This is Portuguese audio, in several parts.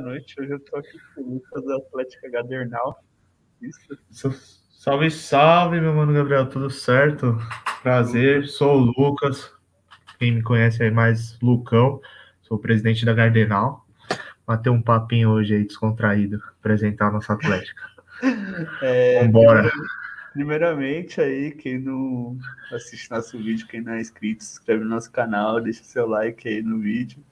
noite. Hoje eu tô aqui com o Lucas da Atlética Gadernal. Isso. Salve, salve, meu mano Gabriel, tudo certo? Prazer, sou o Lucas. Quem me conhece aí mais, Lucão. Sou o presidente da Gardenal. Bater um papinho hoje aí descontraído, apresentar a nossa Atlética. É, Vambora. Primeiramente aí, quem não assiste nosso vídeo, quem não é inscrito, se inscreve no nosso canal, deixa seu like aí no vídeo.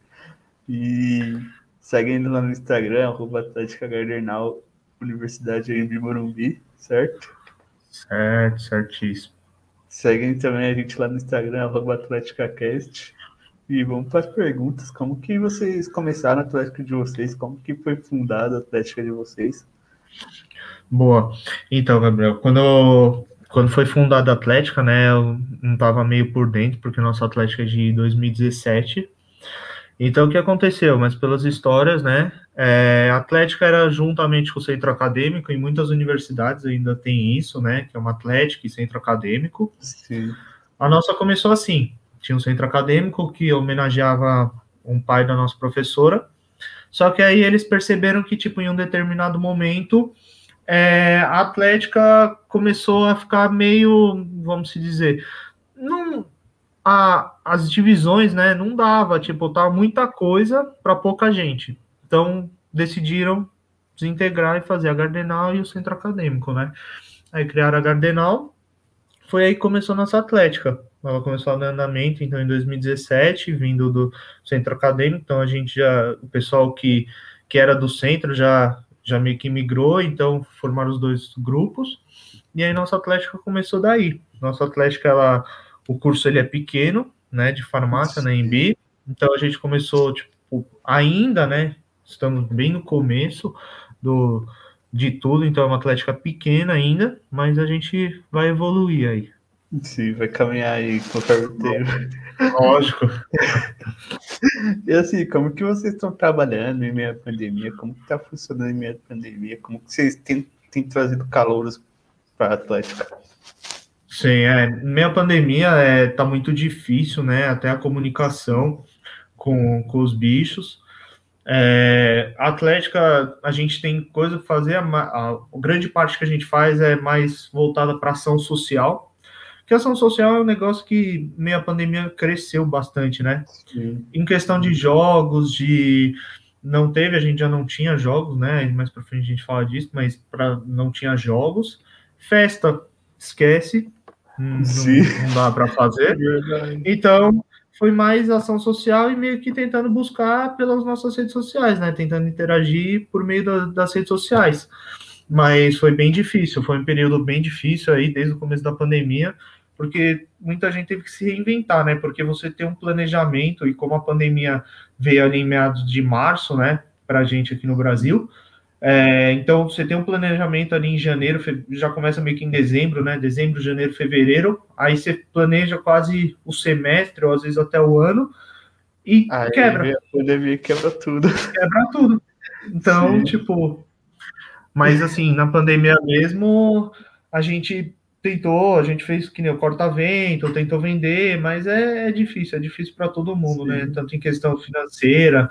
E segue ainda lá no Instagram, arroba Atlética Gardenal, Universidade em Morumbi, certo? Certo, certíssimo. Seguem também a gente lá no Instagram, arroba AtléticaCast. E vamos para as perguntas. Como que vocês começaram a Atlética de vocês? Como que foi fundada a Atlética de vocês? Boa. Então, Gabriel, quando, quando foi fundada a Atlética, né, eu não estava meio por dentro, porque nossa Atlética é de 2017. Então, o que aconteceu? Mas pelas histórias, né, é, a Atlética era juntamente com o centro acadêmico, em muitas universidades ainda tem isso, né, que é uma Atlética e centro acadêmico. Sim. A nossa começou assim, tinha um centro acadêmico que homenageava um pai da nossa professora, só que aí eles perceberam que, tipo, em um determinado momento, é, a Atlética começou a ficar meio, vamos se dizer, a, as divisões, né, não dava, tipo, tava muita coisa para pouca gente. Então, decidiram desintegrar e fazer a Gardenal e o centro acadêmico, né? Aí criaram a Gardenal, foi aí que começou a nossa Atlética. Ela começou no andamento, então, em 2017, vindo do centro acadêmico, então a gente já, o pessoal que, que era do centro já, já meio que migrou, então formaram os dois grupos, e aí nossa Atlética começou daí. Nossa Atlética, ela, o curso ele é pequeno, né, de farmácia na Embi, então a gente começou, tipo, ainda, né, estamos bem no começo do, de tudo, então é uma Atlética pequena ainda, mas a gente vai evoluir aí. Sim, vai caminhar aí conforme o tempo. Lógico. E assim, como que vocês estão trabalhando em meio à pandemia? Como que está funcionando em meio à pandemia? Como que vocês têm, têm trazido calouros para a Atlética? Sim, é, meio à pandemia é, tá muito difícil, né? Até a comunicação com, com os bichos. É, a Atlética, a gente tem coisa para fazer, a, a, a grande parte que a gente faz é mais voltada para ação social, que ação social é um negócio que meio a pandemia cresceu bastante, né? Sim. Em questão de jogos, de não teve, a gente já não tinha jogos, né? Mais para frente a gente fala disso, mas para não tinha jogos. Festa, esquece, não, Sim. não dá para fazer. Então, foi mais ação social e meio que tentando buscar pelas nossas redes sociais, né? Tentando interagir por meio da- das redes sociais. Mas foi bem difícil, foi um período bem difícil aí, desde o começo da pandemia, porque muita gente teve que se reinventar, né? Porque você tem um planejamento, e como a pandemia veio ali em meados de março, né, pra gente aqui no Brasil, é, então você tem um planejamento ali em janeiro, já começa meio que em dezembro, né? Dezembro, janeiro, fevereiro, aí você planeja quase o semestre, ou às vezes até o ano, e Aí quebra a pandemia quebra tudo. quebra tudo. Então, Sim. tipo. Mas assim, na pandemia mesmo, a gente tentou, a gente fez que nem o corta-vento, tentou vender, mas é, é difícil, é difícil para todo mundo, Sim. né? Tanto em questão financeira,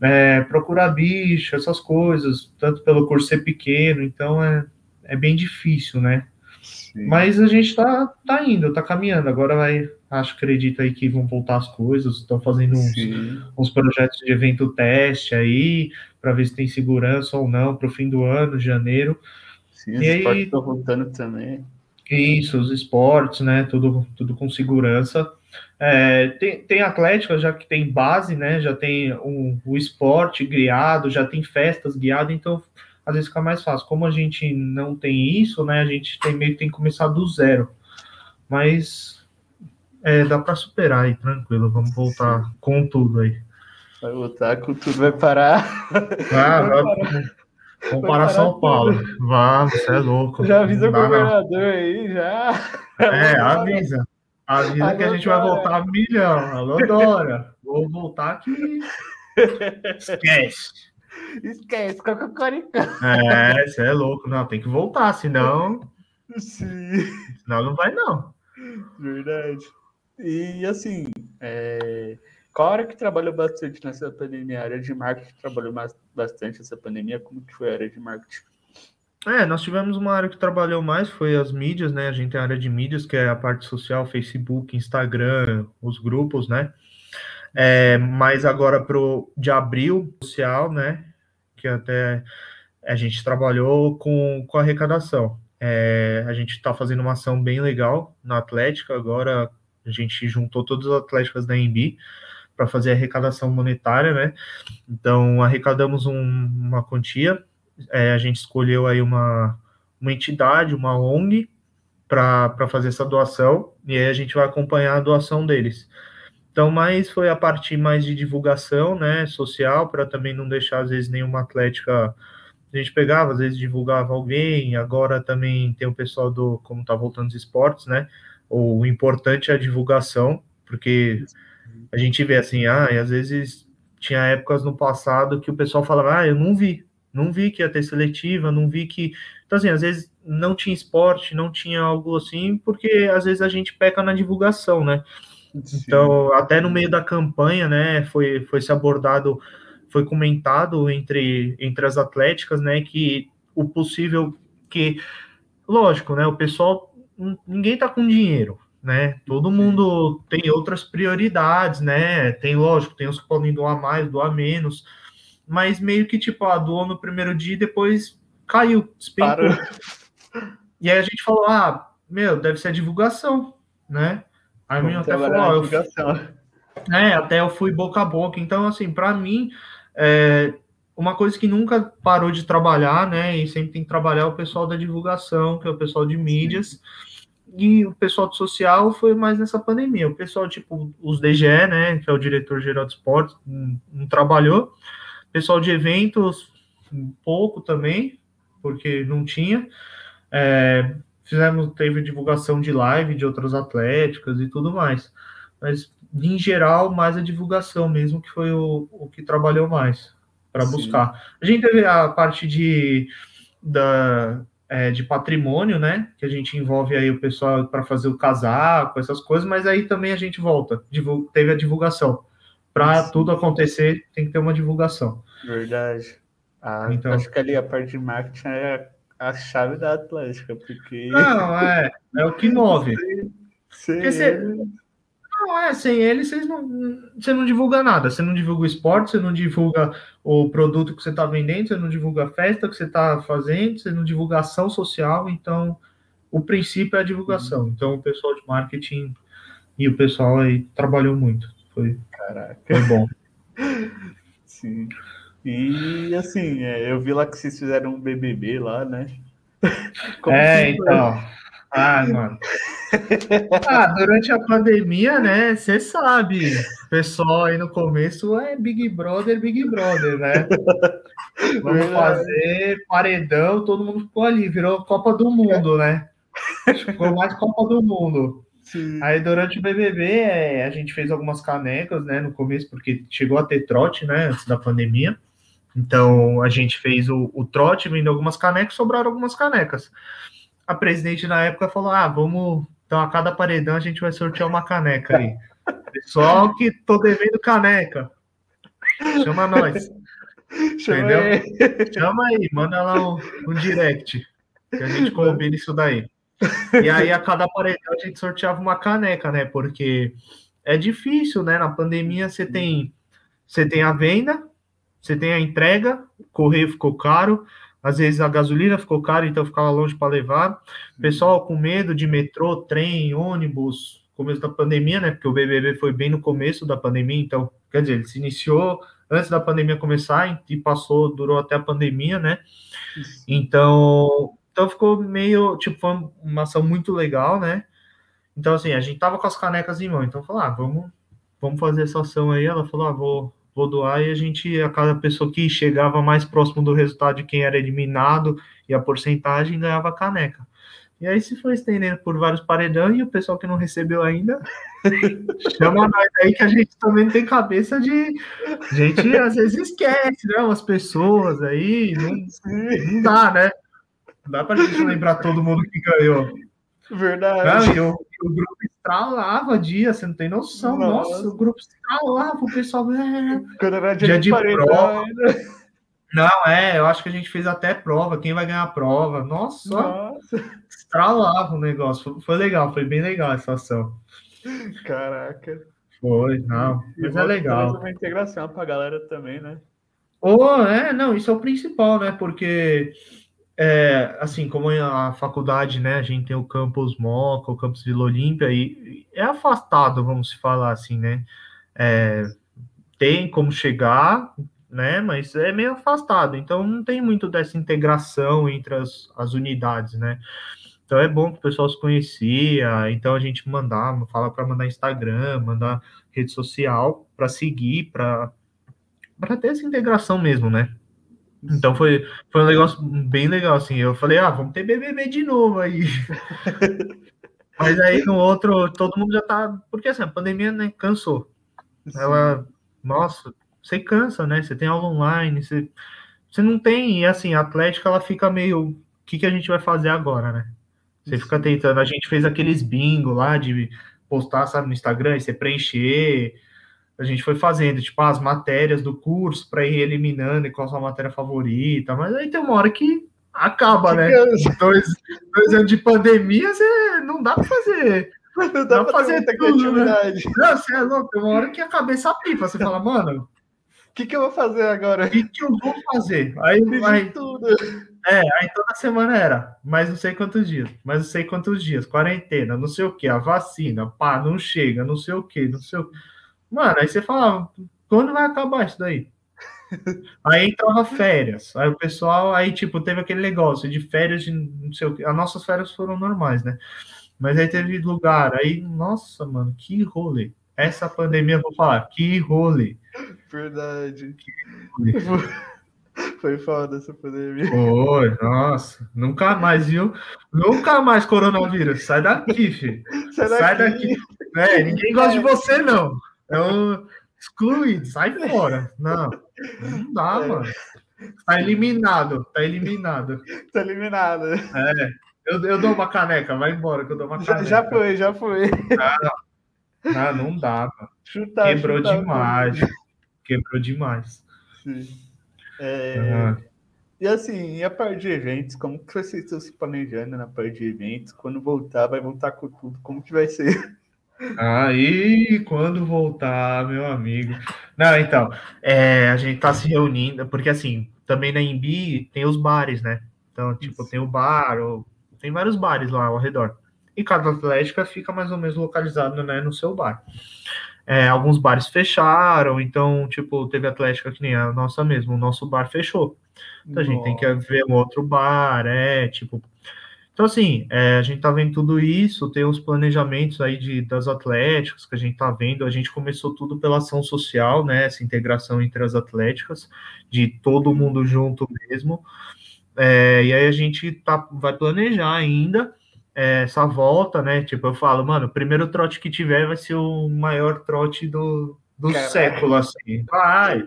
é, procurar bicho, essas coisas, tanto pelo curso ser pequeno, então é, é bem difícil, né? Sim. Mas a gente tá, tá indo, tá caminhando. Agora vai, acho, acredito aí que vão voltar as coisas, estão fazendo uns, Sim. uns projetos de evento teste aí, para ver se tem segurança ou não para o fim do ano, janeiro. Sim, E aí- estão voltando também. Isso, os esportes, né? Tudo, tudo com segurança. É, tem, tem atlética, já que tem base, né? Já tem um, o esporte guiado, já tem festas guiadas, então às vezes fica mais fácil. Como a gente não tem isso, né? A gente tem meio que tem que começar do zero. Mas é, dá para superar aí, tranquilo. Vamos voltar com tudo aí. Vai voltar, a cultura vai parar. Ah, Vai vai, vamos vai para parar São Paulo. Vamos, você é louco. Já avisa o governador aí, já. É, avisa. Avisa que a Alô, gente vai Dora. voltar a milhão. Alô, Dora. Vou voltar aqui. Esquece. Esquece, cocoricó. É, você é louco. Não, tem que voltar, senão, Sim, senão não vai, não. verdade. E assim, é... qual área que trabalhou bastante nessa pandemia? A área de marketing trabalhou mais- bastante essa pandemia? Como que foi a área de marketing? É, nós tivemos uma área que trabalhou mais, foi as mídias, né? A gente tem a área de mídias, que é a parte social, Facebook, Instagram, os grupos, né? É, mas agora pro de abril social, né? Que até a gente trabalhou com, com arrecadação. É, a gente está fazendo uma ação bem legal na Atlética. Agora a gente juntou todas as atléticas da EMB para fazer arrecadação monetária, né? Então arrecadamos um, uma quantia. É, a gente escolheu aí uma, uma entidade, uma ONG, para fazer essa doação, e aí a gente vai acompanhar a doação deles. Então, mais foi a parte mais de divulgação, né, social, para também não deixar, às vezes, nenhuma atlética a gente pegava, às vezes divulgava alguém, agora também tem o pessoal do, como tá voltando os esportes, né? O importante é a divulgação, porque a gente vê assim, ah, e às vezes tinha épocas no passado que o pessoal falava, ah, eu não vi, não vi que ia ter seletiva, não vi que. Então, assim, às vezes não tinha esporte, não tinha algo assim, porque às vezes a gente peca na divulgação, né? Sim. Então, até no meio da campanha, né, foi, foi se abordado foi comentado entre, entre as atléticas, né, que o possível que, lógico, né, o pessoal, ninguém tá com dinheiro, né, todo mundo tem outras prioridades, né, tem, lógico, tem os que podem doar mais, doar menos, mas meio que, tipo, ah, doou no primeiro dia e depois caiu, despencou. E aí a gente falou, ah, meu, deve ser a divulgação, né, aí minha até falou, eu, é, até eu fui boca a boca, então, assim, para mim, é, uma coisa que nunca parou de trabalhar, né? E sempre tem que trabalhar o pessoal da divulgação, que é o pessoal de mídias. E o pessoal do social foi mais nessa pandemia. O pessoal, tipo, os DGE, né? Que é o diretor geral de esportes, não, não trabalhou. Pessoal de eventos, um pouco também, porque não tinha. É, fizemos, teve divulgação de live de outras atléticas e tudo mais. Mas em geral, mais a divulgação mesmo, que foi o, o que trabalhou mais para buscar. A gente teve a parte de, da, é, de patrimônio, né? Que a gente envolve aí o pessoal para fazer o casaco, essas coisas, mas aí também a gente volta. Teve a divulgação. Para tudo acontecer, tem que ter uma divulgação. Verdade. Ah, então, acho que ali a parte de marketing é a chave da Atlética, porque. Não, é, é o que move. Você, não, é, sem ele vocês não, você não divulga nada. Você não divulga o esporte, você não divulga o produto que você está vendendo, você não divulga a festa que você está fazendo, você não divulga ação social. Então, o princípio é a divulgação. Uhum. Então, o pessoal de marketing e o pessoal aí trabalhou muito. Foi, Caraca. foi bom. Sim. E assim, é, eu vi lá que vocês fizeram um BBB lá, né? Como é, então. Ah, mano. Ah, durante a pandemia, né? Você sabe, pessoal aí no começo é Big Brother, Big Brother, né? Vamos fazer paredão, todo mundo ficou ali, virou Copa do Mundo, né? Ficou mais Copa do Mundo. Sim. Aí durante o BBB é, a gente fez algumas canecas, né? No começo, porque chegou a ter trote, né? Antes da pandemia. Então a gente fez o, o trote, vendeu algumas canecas, sobraram algumas canecas a presidente na época falou: ah, vamos. Então, a cada paredão a gente vai sortear uma caneca aí. Pessoal que tô devendo caneca. Chama nós. Chama Entendeu? Aí. Chama aí, manda lá um, um direct. Que a gente combina isso daí. E aí, a cada paredão, a gente sorteava uma caneca, né? Porque é difícil, né? Na pandemia, você tem, você tem a venda, você tem a entrega, o correio ficou caro, às vezes a gasolina ficou cara, então ficava longe para levar. Pessoal com medo de metrô, trem, ônibus, começo da pandemia, né? Porque o BBB foi bem no começo da pandemia, então, quer dizer, ele se iniciou antes da pandemia começar e passou, durou até a pandemia, né? Então, então ficou meio, tipo, foi uma ação muito legal, né? Então, assim, a gente tava com as canecas em mão, então falou, ah, vamos, vamos fazer essa ação aí. Ela falou, ah, vou, vou doar e a gente, a cada pessoa que chegava mais próximo do resultado de quem era eliminado e a porcentagem ganhava caneca. E aí se foi estendendo por vários paredões e o pessoal que não recebeu ainda chama nós aí que a gente também tem cabeça de. A gente às vezes esquece, né? Umas pessoas aí, não, não dá, né? Não dá pra gente lembrar todo mundo que ganhou. Verdade. Não, e, o, grupo estralava dia, você não tem noção. Nossa, Nossa o grupo estralava, o pessoal. É, Quando era dia, dia de, de prova. Não, é, eu acho que a gente fez até prova, quem vai ganhar a prova. Nossa, Nossa. estralava o negócio. Foi, foi, legal, foi bem legal essa ação. Caraca. Foi, não, mas é legal. uma integração pra galera também, né? Oh, é, não, isso é o principal, né? Porque, é, assim, como a faculdade, né, a gente tem o campus Moca, o campus Vila Olímpia, e é afastado, vamos falar assim, né? É, tem como chegar, né? Mas é meio afastado, então não tem muito dessa integração entre as, as unidades, né? Então é bom que o pessoal se conhecia, então a gente mandava, fala para mandar Instagram, mandar rede social para seguir, para ter essa integração mesmo, né? Então foi, foi um negócio bem legal, assim. Eu falei, ah, vamos ter BBB de novo aí. Mas aí no outro, todo mundo já tá. Porque assim, a pandemia né, cansou. Ela, nossa, você cansa, né? Você tem aula online, você, você não tem, e assim, a Atlética ela fica meio, o que, que a gente vai fazer agora, né? Você fica tentando, a gente fez aqueles bingo lá de postar, sabe, no Instagram, e você preencher, a gente foi fazendo, tipo, as matérias do curso para ir eliminando e qual a sua matéria favorita, mas aí tem uma hora que acaba, né? Dois, dois anos de pandemia, você não dá para fazer. Não dá, dá pra fazer tudo, né? Não, você é louco, tem uma hora que a cabeça pipa, você fala, mano, o que, que eu vou fazer agora? O que, que eu vou fazer? Aí, aí tudo. É, aí toda semana era, mas não sei quantos dias, mas não sei quantos dias, quarentena, não sei o que, a vacina, pá, não chega, não sei o que, não sei o Mano, aí você falava, quando vai acabar isso daí? Aí entrava férias. Aí o pessoal, aí tipo, teve aquele negócio de férias de não sei o que. As nossas férias foram normais, né? Mas aí teve lugar. Aí, nossa, mano, que rolê. Essa pandemia, vou falar, que rolê. Verdade. Foi foda essa pandemia. Foi, nossa. Nunca mais, viu? Nunca mais coronavírus. Sai daqui, filho. Sai daqui. Sai daqui. É, ninguém gosta de você, não. É um excluído. Sai fora. Não, não dá, é. mano. Tá eliminado. Tá eliminado. Tá eliminado. É. Eu, eu dou uma caneca. Vai embora que eu dou uma caneca. Já, já foi, já foi. Ah, não, não dá, mano. Chutar, Quebrou chutar, demais. Quebrou demais. Sim. É... Uhum. E assim, e a parte de eventos, como que vocês estão se planejando na parte de eventos? Quando voltar, vai voltar com tudo, como que vai ser? Aí, quando voltar, meu amigo. Não, então, é, a gente tá se reunindo, porque assim, também na Imbi tem os bares, né? Então, tipo, Isso. tem o bar, ou, tem vários bares lá ao redor. E cada atlética fica mais ou menos localizado né, no seu bar. É, alguns bares fecharam, então, tipo, teve Atlética que nem a nossa mesmo, o nosso bar fechou. Então Nossa. a gente tem que ver um outro bar, é, tipo. Então, assim, é, a gente tá vendo tudo isso, tem os planejamentos aí de, das atléticas que a gente tá vendo. A gente começou tudo pela ação social, né? Essa integração entre as atléticas, de todo mundo junto mesmo. É, e aí a gente tá, vai planejar ainda é, essa volta, né? Tipo, eu falo, mano, o primeiro trote que tiver vai ser o maior trote do, do século, assim. Vai.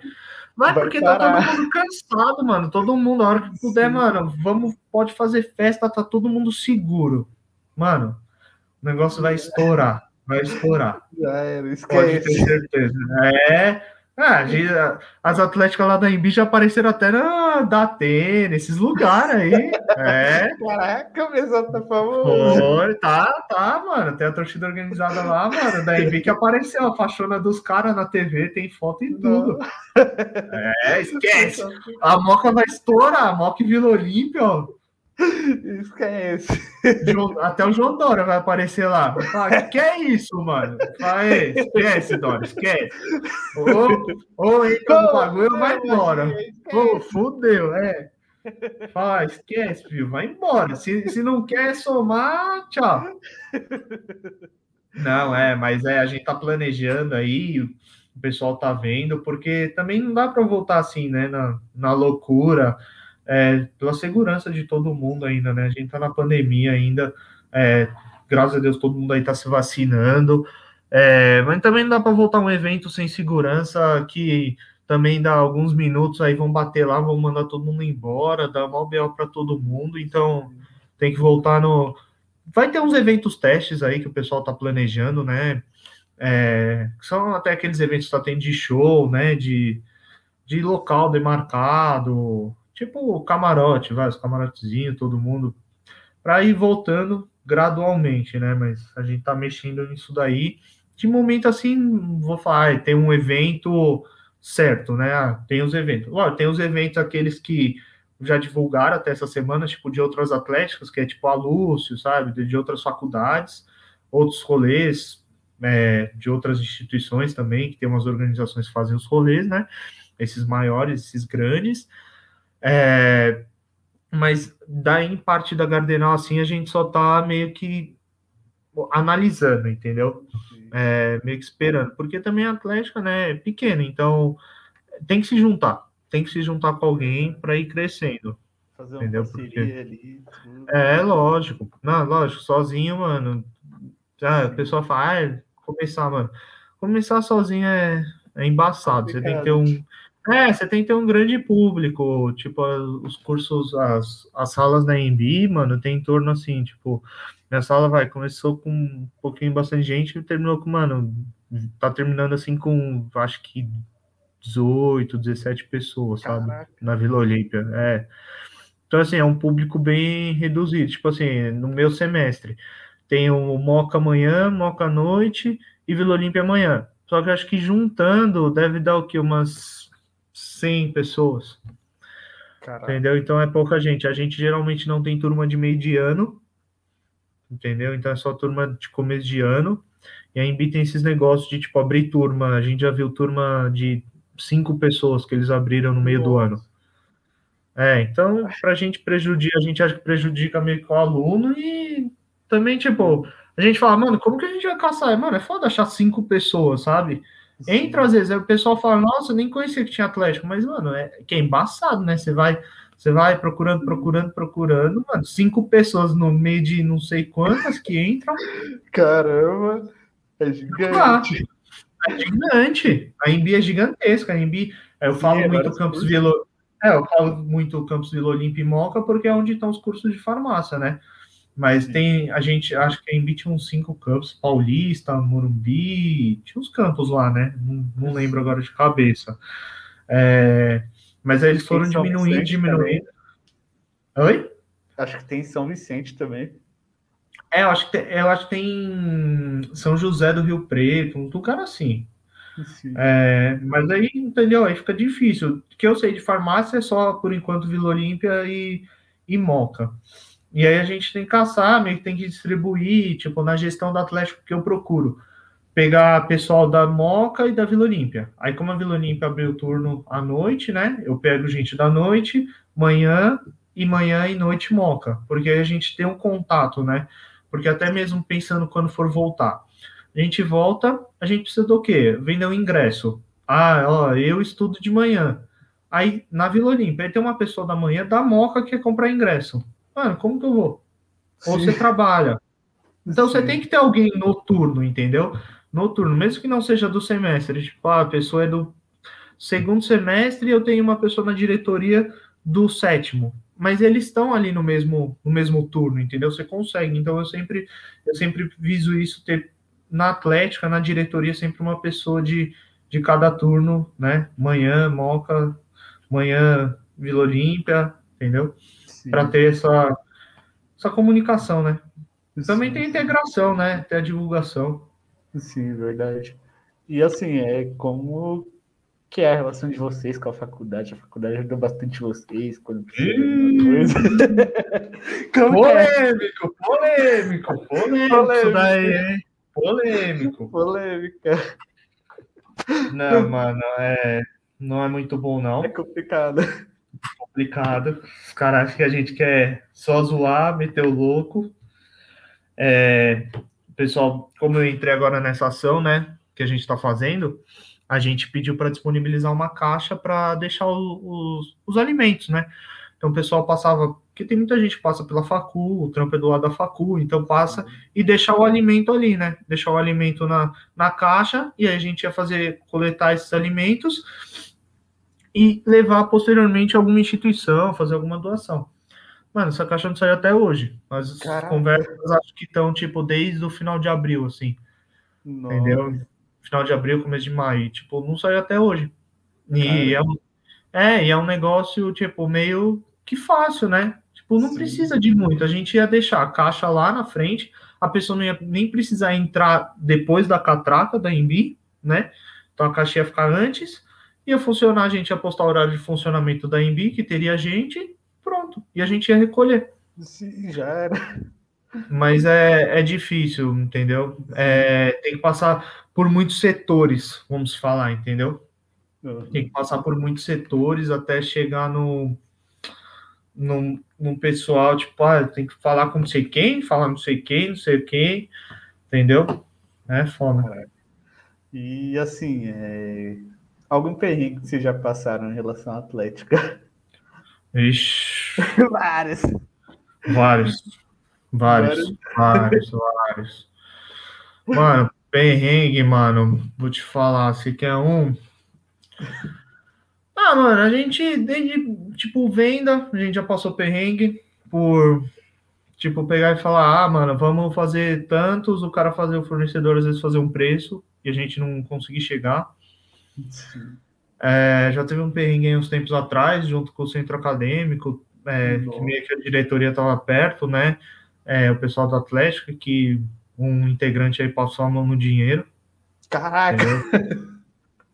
Vai, porque tá todo mundo cansado, mano. Todo mundo, a hora que puder, Sim. mano, vamos, pode fazer festa, tá todo mundo seguro. Mano, o negócio vai estourar. Vai estourar. Já era, esquece. Pode ter certeza. É, ah, as atléticas lá da Embi já apareceram até na da Atena, nesses lugares aí. É. Caraca, o pessoal tá famoso. Foi, tá, tá, mano. Tem a torcida organizada lá, mano, da Embi que apareceu a fachona dos caras na TV, tem foto e tudo. Não. É, esquece. A Moca vai estourar, a Moca Vila Olímpia, ó. Esquece. Até o João Dória vai aparecer lá. Fala, que é isso, mano? Fala, esquece, Dória, esquece. Ou, ou entra no bagulho vai embora. Pô, fudeu, é. Fala, esquece, filho, vai embora. Se, se não quer somar, tchau. Não, é, mas é, a gente tá planejando aí, o pessoal tá vendo, porque também não dá para voltar assim, né, na, na loucura é, pela segurança de todo mundo ainda, né? A gente tá na pandemia ainda, é, graças a Deus todo mundo aí tá se vacinando, é, mas também não dá para voltar um evento sem segurança que também dá alguns minutos aí vão bater lá, vão mandar todo mundo embora, dá mal BO para todo mundo, então tem que voltar no. Vai ter uns eventos testes aí que o pessoal tá planejando, né? É, são até aqueles eventos que tá tendo de show, né? De de local demarcado, tipo camarote, vai, os camarotezinhos, todo mundo, para ir voltando gradualmente, né? Mas a gente tá mexendo nisso daí. De momento assim, vou falar, tem um evento certo, né? Ah, tem os eventos. Tem os eventos aqueles que já divulgaram até essa semana, tipo de outras atléticas, que é tipo a Lúcio, sabe? De outras faculdades, outros rolês é, de outras instituições também, que tem umas organizações que fazem os rolês, né? Esses maiores, esses grandes. É, mas daí em parte da Gardenal, assim, a gente só tá meio que analisando, entendeu? É, meio que esperando, porque também a Atlética, né, é pequena, então tem que se juntar, tem que se juntar com alguém para ir crescendo. Fazer uma entendeu? Porque... ali. Tudo. É, lógico. Não, lógico, sozinho, mano. Ah, o pessoal fala, ah, começar, mano. Começar sozinho é, é embaçado. Você tem que ter um é, você tem que ter um grande público, tipo, os cursos, as, as salas da EMB, mano, tem em torno assim, tipo, minha sala vai, começou com um pouquinho bastante gente e terminou com, mano, tá terminando assim com, acho que 18, 17 pessoas, sabe? Caraca. Na Vila Olímpia, é. Então, assim, é um público bem reduzido, tipo assim, no meu semestre, tem o Moca amanhã, Moca à noite e Vila Olímpia amanhã. Só que acho que juntando deve dar o quê? Umas 100 pessoas. Caraca. Entendeu? Então é pouca gente. A gente geralmente não tem turma de meio de ano. Entendeu? Então é só turma de começo de ano. E a Embi tem esses negócios de tipo abrir turma. A gente já viu turma de cinco pessoas que eles abriram no meio Nossa. do ano. É, então, pra gente prejudicar, a gente acha que prejudica meio que o aluno e também, tipo, a gente fala, mano, como que a gente vai caçar? Mano, é foda achar cinco pessoas, sabe? Entra às vezes, o pessoal fala, nossa, nem conhecia que tinha Atlético, mas, mano, é que é embaçado, né? Você vai, você vai procurando, procurando, procurando, mano, cinco pessoas no meio de não sei quantas que entram. Caramba, é gigante. Ah, é gigante. A Embi é gigantesca. A Embi, eu falo Sim, é muito Campos Vila. É, eu falo muito Campos Vila Olímpia e Moca porque é onde estão os cursos de farmácia, né? Mas tem, a gente, acho que a Embi tinha uns cinco campos, Paulista, Morumbi, tinha uns campos lá, né? Não, não lembro agora de cabeça. É, mas aí eles foram diminuindo, diminuindo. Oi? Acho que tem São Vicente também. É, eu acho que tem, eu acho que tem São José do Rio Preto, um lugar assim. É, mas aí, entendeu? Aí fica difícil. O que eu sei de farmácia é só, por enquanto, Vila Olímpia e, e Moca. E aí a gente tem que caçar, meio que tem que distribuir, tipo, na gestão do Atlético que eu procuro. Pegar pessoal da Moca e da Vila Olímpia. Aí, como a Vila Olímpia abriu o turno à noite, né? Eu pego gente da noite, manhã e manhã e noite Moca. Porque aí a gente tem um contato, né? Porque até mesmo pensando quando for voltar. A gente volta, a gente precisa do quê? Vender um ingresso. Ah, ó, eu estudo de manhã. Aí, na Vila Olímpia, aí tem uma pessoa da manhã da Moca que quer comprar ingresso. Mano, como que eu vou? Ou você trabalha. Então Sim. você tem que ter alguém noturno, entendeu? Noturno, mesmo que não seja do semestre. Tipo, ah, a pessoa é do segundo semestre e eu tenho uma pessoa na diretoria do sétimo. Mas eles estão ali no mesmo, no mesmo turno, entendeu? Você consegue. Então eu sempre, eu sempre viso isso ter na Atlética, na diretoria, sempre uma pessoa de, de cada turno, né? Manhã, Moca, manhã, Vila Olímpia, entendeu? Para ter essa, essa comunicação, né? Também tem integração, né? Tem a divulgação. Sim, verdade. E assim, é como que é a relação de vocês com a faculdade? A faculdade ajuda bastante vocês quando precisa de coisa. polêmico, é? polêmico, polêmico, polêmico. Daí, polêmico. Polêmica. Não, mano, é, não é muito bom, não. É complicado complicado. Os caras acham que a gente quer só zoar, meter o louco. É, pessoal, como eu entrei agora nessa ação, né, que a gente está fazendo, a gente pediu para disponibilizar uma caixa para deixar o, os, os alimentos, né? Então o pessoal passava, porque tem muita gente que passa pela facu, o trampo é do lado da facu, então passa e deixar o alimento ali, né? Deixar o alimento na, na caixa e aí a gente ia fazer, coletar esses alimentos e levar posteriormente a alguma instituição, fazer alguma doação. Mano, essa caixa não saiu até hoje. As Caraca. conversas acho que estão, tipo, desde o final de abril, assim. Nossa. Entendeu? Final de abril, começo de maio. Tipo, não saiu até hoje. E é, É, e é um negócio, tipo, meio que fácil, né? Tipo, não Sim. precisa de muito. A gente ia deixar a caixa lá na frente, a pessoa não ia nem precisar entrar depois da catraca da Embi, né? Então a caixa ia ficar antes, ia funcionar, a gente ia postar o horário de funcionamento da Embi, que teria gente, pronto. E a gente ia recolher. Sim, já era. Mas é, é difícil, entendeu? É, tem que passar por muitos setores, vamos falar, entendeu? Tem que passar por muitos setores até chegar no, no, no pessoal, tipo, ah, tem que falar com não sei quem, falar não sei quem, não sei quem, entendeu? É foda. E assim, é... algum perrengue que vocês já passaram em relação à Atlética? Ixi, Vários. vários, vários, vários, vários. Mano, perrengue, mano, vou te falar, se quer um. Ah, mano, a gente, desde, tipo, venda, a gente já passou perrengue por, tipo, pegar e falar, ah, mano, vamos fazer tantos, o cara fazer o fornecedor às vezes fazer um preço e a gente não conseguir chegar. É, já teve um perrengue uns tempos atrás, junto com o centro acadêmico, é, que meio que a diretoria estava perto, né? É, o pessoal do Atlético, que um integrante aí passou a mão no dinheiro, Caraca!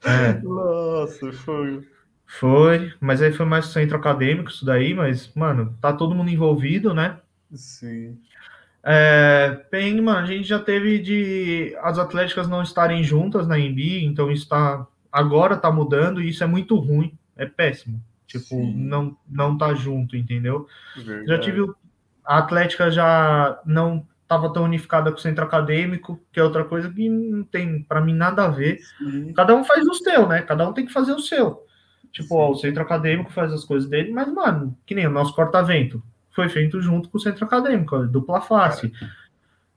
É, Nossa, foi. foi, mas aí foi mais centro acadêmico isso daí, mas, mano, tá todo mundo envolvido, né? Sim. É, perrengue, mano, a gente já teve de as atléticas não estarem juntas na Embi, então isso tá, agora tá mudando e isso é muito ruim, é péssimo. Tipo, Sim. não, não tá junto, entendeu? Verdade. Já tive. A Atlética já não estava tão unificada com o centro acadêmico, que é outra coisa que não tem, para mim, nada a ver. Sim. Cada um faz o seu, né? Cada um tem que fazer o seu. Tipo, ó, o centro acadêmico faz as coisas dele, mas, mano, que nem o nosso corta-vento. Foi feito junto com o centro acadêmico, ó, dupla face.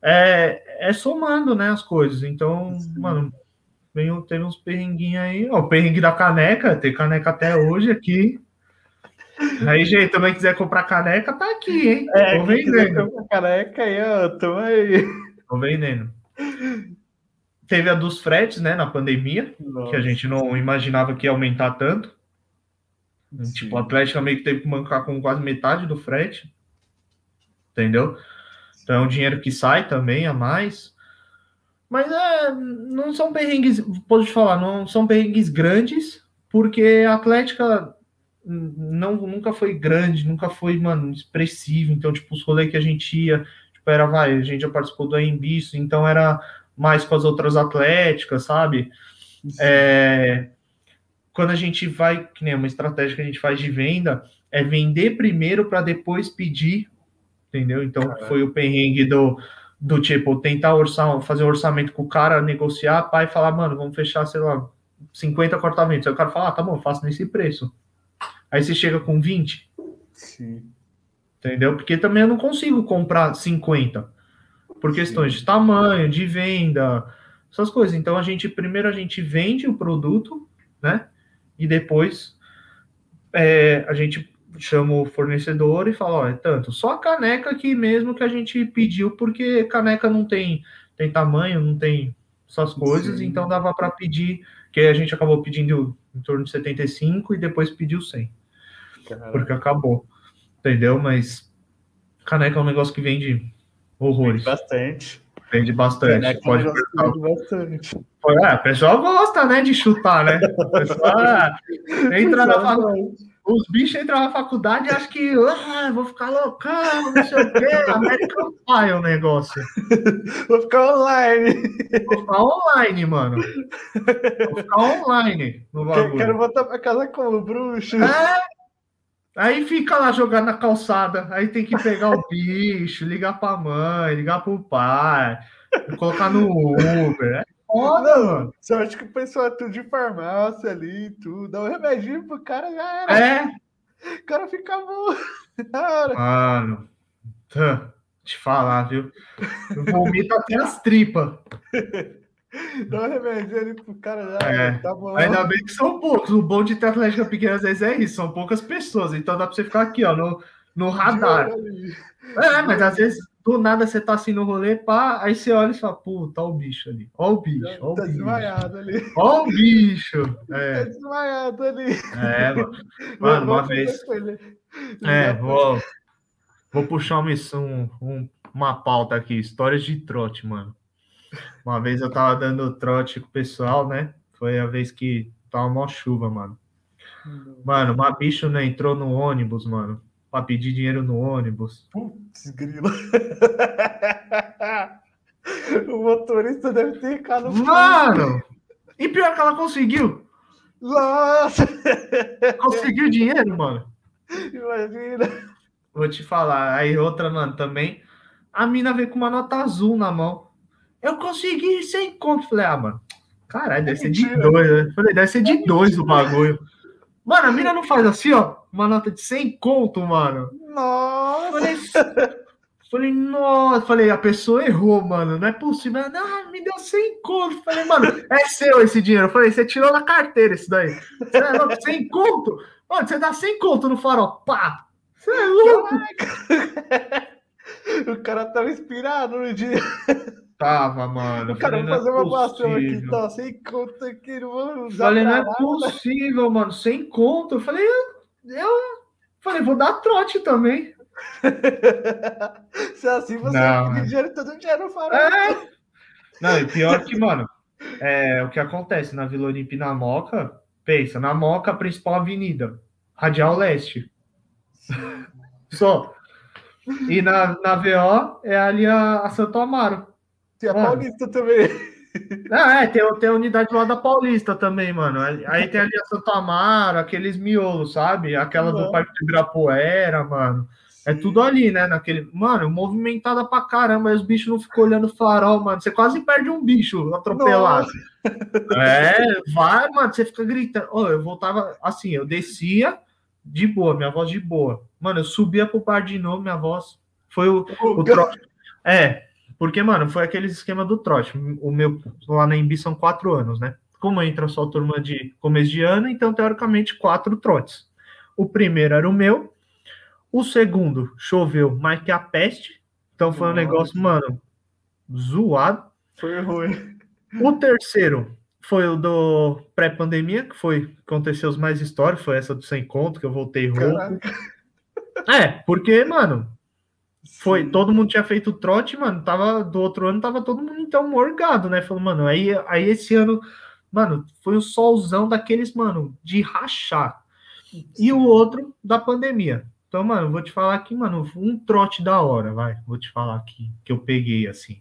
É, é somando, né, as coisas. Então, Sim. mano, veio, teve uns perrenguinhos aí. Ó, o perrengue da caneca, tem caneca até hoje aqui. Aí, gente, também quiser comprar caneca, tá aqui, hein? É, Tô vendendo. careca aí, ó, tamo aí. Tô vendendo. Teve a dos fretes, né, na pandemia, que a gente não imaginava que ia aumentar tanto. Sim. Tipo, a Atlética meio que teve que bancar com quase metade do frete. Entendeu? Então é um dinheiro que sai também a mais. Mas é, não são perrengues, posso te falar, não são perrengues grandes, porque a Atlética não, nunca foi grande, nunca foi, mano, expressivo. Então, tipo, os rolês que a gente ia, tipo, era, vai, a gente já participou do Embiço, então era mais com as outras atléticas, sabe? É, quando a gente vai, que nem uma estratégia que a gente faz de venda, é vender primeiro para depois pedir, entendeu? Então Caraca. foi o perrengue do, do tipo, tentar orçar, fazer um orçamento com o cara, negociar, pai, falar, mano, vamos fechar, sei lá, 50 cortamentos. Aí o cara fala, ah, tá bom, faço nesse preço. Aí você chega com 20, Sim. entendeu? Porque também eu não consigo comprar 50 por questões Sim. de tamanho, de venda, essas coisas. Então a gente primeiro a gente vende o produto, né? E depois é, a gente chama o fornecedor e fala, ó, é tanto. Só a caneca aqui mesmo que a gente pediu, porque caneca não tem, tem tamanho, não tem essas coisas, Sim. então dava para pedir, que a gente acabou pedindo em torno de 75 e depois pediu 100 Cara, porque acabou. Entendeu? Mas caneca é um negócio que vende horrores. bastante. Vende bastante. Caneca é um Pode perguntar. vende bastante. É, o pessoal gosta, né, de chutar, né? O pessoal entra na faculdade. Os bichos entram na faculdade e acham que ah, vou ficar loucão, não sei o quê. American Pie o negócio. Vou ficar online. Vou ficar online, mano. Vou ficar online no bagulho. Quero voltar pra casa como bruxo. É. Aí fica lá jogando na calçada. Aí tem que pegar o bicho, ligar pra mãe, ligar pro pai, colocar no Uber. Foda, Não, mano. Só acho que o pessoal é tudo de farmácia ali e tudo. Dá um remedinho pro cara, já era. É, O cara fica bom. Mano. Tã, Te falar, viu? Eu vomito até as tripas. Dá um remedinho ali pro cara, já É. Tá bom. Ainda bem que são poucos. O bom de ter Atlética Pequena às vezes é isso, são poucas pessoas. Então dá pra você ficar aqui, ó, no, no radar. É, mas às vezes, do nada você tá assim no rolê, pá, aí você olha e fala, puta, ó o bicho ali, ó o bicho, ó o Tá bicho. desmaiado ali. Ó o bicho. Tá É, desmaiado ali. é, mano. Mano, uma vez. É, vou, vou puxar uma, um, um- uma pauta aqui, histórias de trote, mano. Uma vez eu tava dando trote com o pessoal, né? Foi a vez que tava mó chuva, mano. Mano, uma bicho né, entrou no ônibus, mano, pra pedir dinheiro no ônibus. Putz, grilo. o motorista deve ter ficado. Mano! E pior que ela conseguiu. Nossa! Conseguiu dinheiro, mano. Imagina. Vou te falar. Aí outra, mano, também. A mina veio com uma nota azul na mão. Eu consegui sem conto. Falei, ah, mano. Caralho, deve ser de dois, né? Falei, deve ser de dois o bagulho. Mano, a mina não faz assim, ó. Uma nota de 100 conto, mano. Nossa! Falei, falei, nossa. Falei, a pessoa errou, mano. Não é possível. Ela, Ah, me deu 100 conto. Falei, mano, é seu esse dinheiro. Falei, você tirou da carteira isso daí. Você é louco? 100 conto? Mano, você dá 100 conto no farol. Pá! Você é louco? O cara tava inspirado no dia. Tava, mano. O cara, Falei, vou fazer não é uma doação aqui, tá? Sem conta aqui, não usar Falei, não é nada. possível, mano. Sem conto. Eu falei, eu, eu falei, vou dar trote também. Se é assim, você Não, vai é. pedir dinheiro todo dia no farol. É. Não, e pior que, mano, é o que acontece na Vila Olímpia e na Moca. Pensa, na Moca, a principal avenida, Radial Leste. Só. E na, na VO é ali a, a Santo Amaro. Tem a. Paulista também. Ah, é, tem, tem a unidade lá da Paulista também, mano. Aí tem ali a Santo Amaro, aqueles miolos, sabe? Aquela do Uhum. Parque do Ibirapuera, mano. É tudo ali, né? Naquele. Mano, movimentada pra caramba. Aí os bichos não ficam olhando o farol, mano. Você quase perde um bicho atropelado. É, vai, mano. Você fica gritando. Ô, eu voltava assim, eu descia de boa, minha voz de boa. Mano, eu subia pro bar de novo, minha voz. Foi o, o trote. É, porque, mano, foi aquele esquema do trote. O meu lá na Embi são quatro anos, né? Como entra só turma de começo de ano, então, teoricamente, quatro trotes. O primeiro era o meu. O segundo choveu mais que a peste. Então foi um Nossa. negócio, mano, zoado. Foi ruim. O terceiro foi o do pré-pandemia, que foi aconteceu os mais histórias, foi essa do sem conto, que eu voltei rouco. Caraca. É, porque, mano, foi, Sim. todo mundo tinha feito trote, mano, tava, do outro ano tava todo mundo, então, morgado, né, falou, mano, aí, aí esse ano, mano, foi o solzão daqueles, mano, de rachar, e o outro da pandemia, então, mano, vou te falar aqui, mano, um trote da hora, vai, vou te falar aqui, que eu peguei, assim,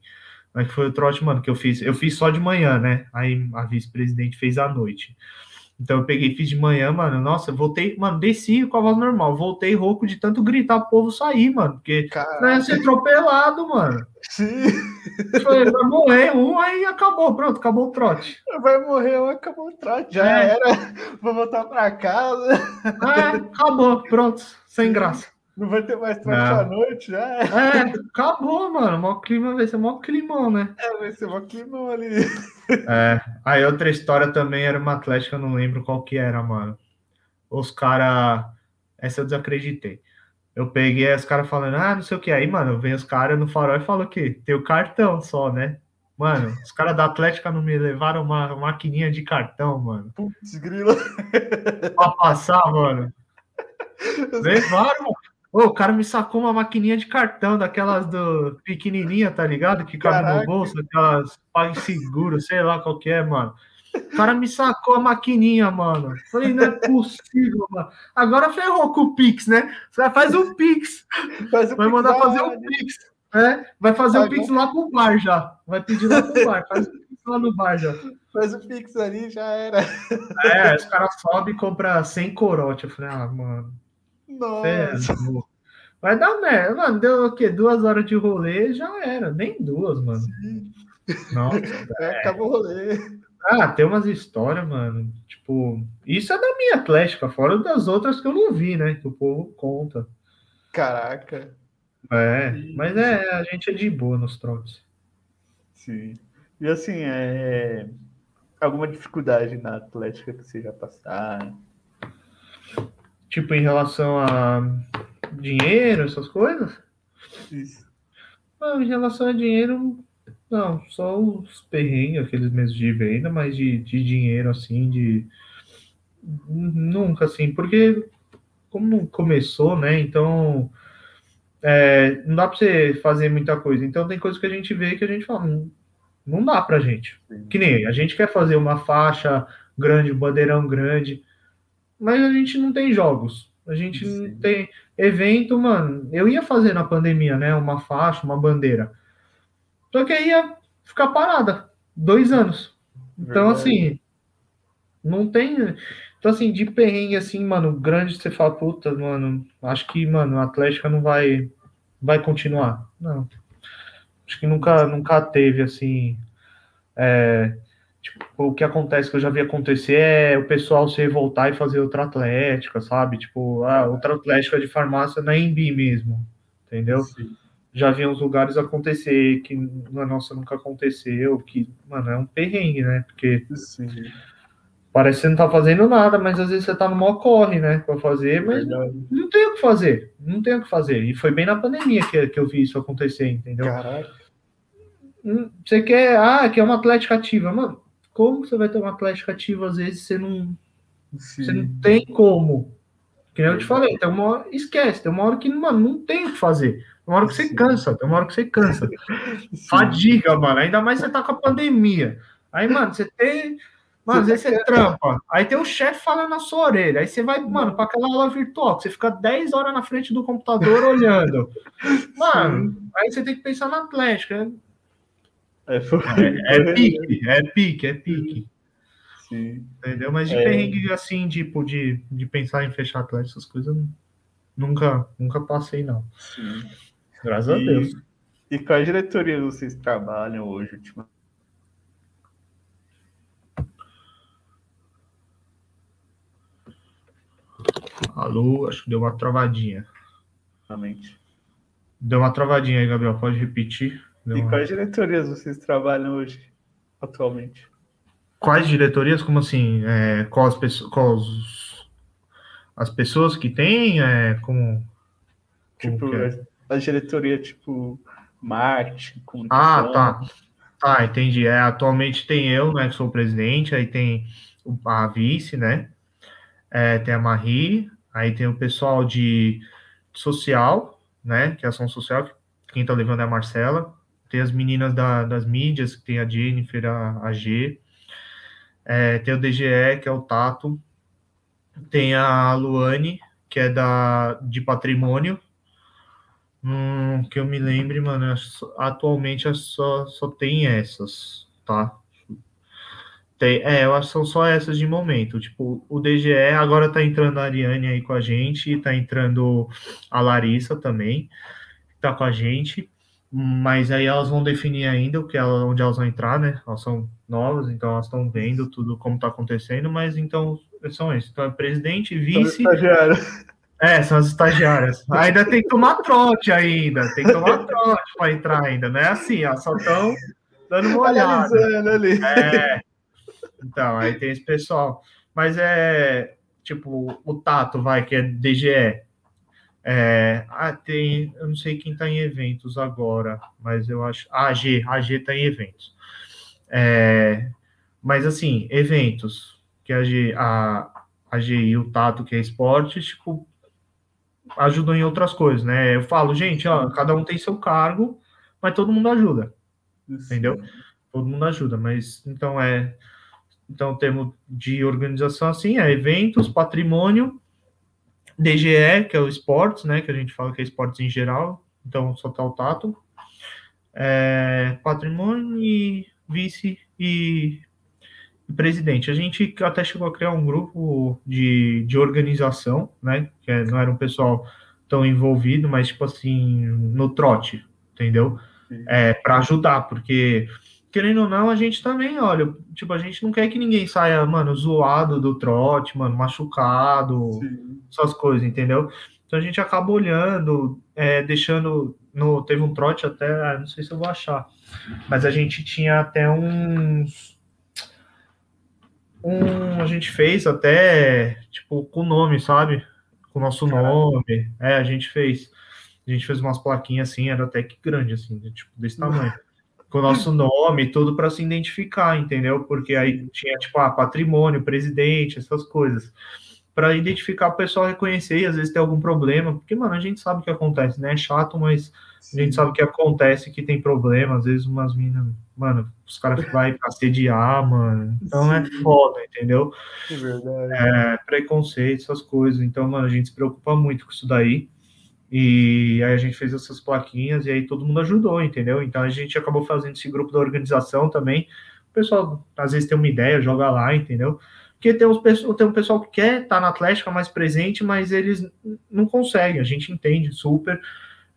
mas foi o trote, mano, que eu fiz, eu fiz só de manhã, né, aí a vice-presidente fez à noite, então eu peguei, fiz de manhã, mano. Nossa, voltei, mano, desci com a voz normal. Voltei rouco de tanto gritar pro povo sair, mano. Porque não ia ser atropelado, mano. Sim. Falei, vai morrer um, aí acabou, pronto, acabou o trote. Vai morrer, acabou o trote. Já É. era. Vou voltar pra casa. É, acabou, pronto, sem graça. Não vai ter mais trote à noite, já era. É, acabou, mano. Mó clima, vai ser mó climão, né? É, vai ser uma climão ali. É, aí outra história também era uma atlética, eu não lembro qual que era, mano. Os caras. Essa eu desacreditei. Eu peguei os caras falando, ah, não sei o que. Aí, mano, vem os caras no farol e falam que tem o cartão só, né? Mano, os caras da Atlética não me levaram uma maquininha de cartão, mano. Putz, grila. Pra passar, mano. Levaram, mano. Ô, o cara me sacou uma maquininha de cartão, daquelas do pequenininha, tá ligado? Que cabe Caraca. no bolso, aquelas PagSeguro, sei lá qual que é, mano. O cara me sacou a maquininha, mano. Falei, não é possível, mano. Agora ferrou com o Pix, né? Você faz um Pix. Faz o Vai mandar da fazer um Pix. É, vai fazer o Agora- Pix lá pro bar já. Vai pedir lá pro bar. Faz o Pix lá no bar já. Faz o Pix ali, já era. É, os caras sobem e compram 100 corote. Eu falei, ah, mano. É, Nossa. Vai dar merda, mano. Deu o quê? Duas horas de rolê já era. Nem duas, mano. Nossa. É, acabou o rolê. Ah, tem umas histórias, mano. Tipo, isso é da minha Atlética, fora das outras que eu não vi, né? Que o povo conta. Caraca. É, mas é, a gente é de boa nos trotes. Sim. E assim, é. Alguma dificuldade na Atlética que você já passaram? Tipo, em relação a dinheiro, essas coisas. Isso. Ah, em relação a dinheiro, não, só os perrengues, aqueles meses de venda, mas de, de dinheiro, assim, de. Nunca, assim, porque como começou, né? Então. É, não dá para você fazer muita coisa. Então tem coisas que a gente vê que a gente fala, não, não dá pra gente. Que nem a gente quer fazer uma faixa grande, um bandeirão grande, mas a gente não tem jogos. A gente Sim. não tem evento, mano. Eu ia fazer na pandemia, né? Uma faixa, uma bandeira. Só que aí ia ficar parada. Dois anos. Então, Verdade. assim, não tem. Então, assim, de perrengue, assim, mano, grande, você fala, puta, mano, acho que, mano, a Atlética não vai, vai continuar. Não. Acho que nunca, nunca teve, assim. É, tipo, o que acontece, que eu já vi acontecer, é o pessoal se revoltar e fazer outra Atlética, sabe? Tipo, ah, outra Atlética de farmácia na Embi mesmo. Entendeu? Sim já vi uns lugares acontecer que na nossa nunca aconteceu, que, mano, é um perrengue, né? Porque Sim. parece que você não tá fazendo nada, mas às vezes você tá no maior corre, né? Pra fazer, mas Verdade. não tem o que fazer, não tem o que fazer. E foi bem na pandemia que, que eu vi isso acontecer, entendeu? Caralho. Hum, você quer, ah, quer uma atlética ativa, mano. Como você vai ter uma atlética ativa às vezes você não, Sim. você não tem como? Que nem eu te falei, tem uma hora, esquece, tem uma hora que mano, não tem o que fazer. Uma hora que você cansa, tem uma hora que você cansa. Fadiga, mano. Ainda mais você tá com a pandemia. Aí, mano, você tem. Mano, às vezes você trampa. Aí tem o chefe falando na sua orelha. Aí você vai, mano, para aquela aula virtual, você fica 10 horas na frente do computador olhando. Mano, aí você tem que pensar na Atlética. É, é, é pique, é pique, é pique. Sim. Entendeu? Mas de é... perrengue assim, tipo, de, de pensar em fechar Atlético, essas coisas, nunca, nunca passei, não. Sim. Graças e, a Deus. E qual diretoria vocês trabalham hoje, ultimamente? Alô, acho que deu uma travadinha. Realmente. Deu uma travadinha aí, Gabriel. Pode repetir? Deu e quais diretorias vocês trabalham hoje, atualmente? Quais diretorias? Como assim? É, quais, quais as pessoas que tem? É, como, como tipo, é? a diretoria, tipo, marketing. Ah, tá. Tá, entendi. É, atualmente tem eu, né, que sou o presidente, aí tem a vice, né? É, tem a Marie, aí tem o pessoal de social, né? Que é ação social, quem tá levando é a Marcela. Tem as meninas da, das mídias, que tem a Jennifer, a, a G. É, tem o DGE, que é o Tato. Tem a Luane, que é da, de patrimônio, Hum, que eu me lembre, mano, atualmente só, só tem essas, tá? Tem, é, eu acho que são só essas de momento. Tipo, o DGE agora tá entrando a Ariane aí com a gente, tá entrando a Larissa também, tá com a gente, mas aí elas vão definir ainda o que ela, onde elas vão entrar, né? Elas são novas, então elas estão vendo tudo como tá acontecendo, mas então são esses. Então é presidente, vice. É, são as estagiárias. Ainda tem que tomar trote ainda, tem que tomar trote para entrar ainda, não é assim, ó, só estão dando uma olhada. Ali. É. Então, aí tem esse pessoal. Mas é, tipo, o Tato, vai, que é DGE. É, ah, tem, eu não sei quem está em eventos agora, mas eu acho. A AG, a AG está em eventos. É, mas assim, eventos, que a G, a, a G e o Tato, que é esporte, tipo, ajudam em outras coisas, né? Eu falo, gente, ó, cada um tem seu cargo, mas todo mundo ajuda. Isso. Entendeu? Todo mundo ajuda, mas então é então temos de organização assim, é eventos, patrimônio, DGE, que é o esportes, né, que a gente fala que é esportes em geral, então só tá o tato. É, patrimônio e vice e presidente. A gente até chegou a criar um grupo de, de organização, né? Que é, não era um pessoal tão envolvido, mas tipo assim, no trote, entendeu? É, para ajudar, porque querendo ou não, a gente também, olha, tipo, a gente não quer que ninguém saia, mano, zoado do trote, mano, machucado, Sim. essas coisas, entendeu? Então a gente acaba olhando, é, deixando. No, teve um trote até, ah, não sei se eu vou achar, mas a gente tinha até uns um, a gente fez até, tipo, com nome, sabe? Com o nosso Caramba. nome. É, a gente fez. A A gente fez umas plaquinhas assim, era até que grande, assim, tipo, desse tamanho. Com o nosso nome, tudo para se identificar, entendeu? Porque aí tinha, tipo, ah, patrimônio, presidente, essas coisas. Para identificar o pessoal reconhecer e às vezes ter algum problema. Porque, mano, a gente sabe o que acontece, né? É chato, mas a gente sabe o que acontece, que tem problema. Às vezes umas minas, mano, os caras vai pra sediar, mano. Então é Sim. é foda, entendeu? É verdade. É, preconceito, essas coisas. Então, mano, a gente se preocupa muito com isso daí. E aí a gente fez essas plaquinhas e aí todo mundo ajudou, entendeu? Então a gente acabou fazendo esse grupo da organização também. O pessoal às vezes tem uma ideia, joga lá, entendeu? Porque tem, uns, tem um pessoal que quer estar tá na Atlética mais presente, mas eles não conseguem, a gente entende super.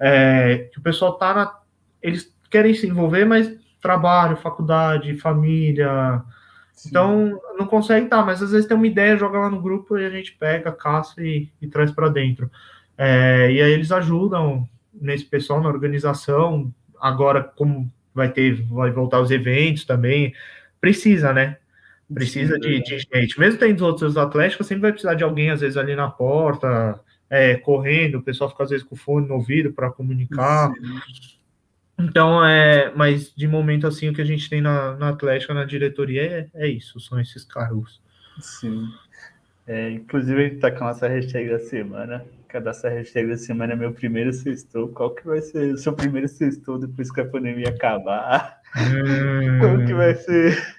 É, que o pessoal tá na. Eles querem se envolver, mas trabalho, faculdade, família. Sim. Então não consegue estar, tá, mas às vezes tem uma ideia, joga lá no grupo e a gente pega, caça e, e traz para dentro. É, e aí eles ajudam nesse pessoal na organização. Agora, como vai ter, vai voltar os eventos também, precisa, né? Precisa Sim, de, de, gente. Mesmo tendo outros atléticos, sempre vai precisar de alguém, às vezes, ali na porta, é, correndo, o pessoal fica às vezes com o fone no ouvido para comunicar. Sim. Então, é, mas de momento assim, o que a gente tem na, na Atlética, na diretoria, é, é isso, são esses cargos. Sim. É, inclusive, a gente tá com a nossa hashtag da semana, cadastra a hashtag da semana é meu primeiro sextou. Qual que vai ser o seu primeiro sextou depois que a pandemia acabar? Hum... Qual que vai ser?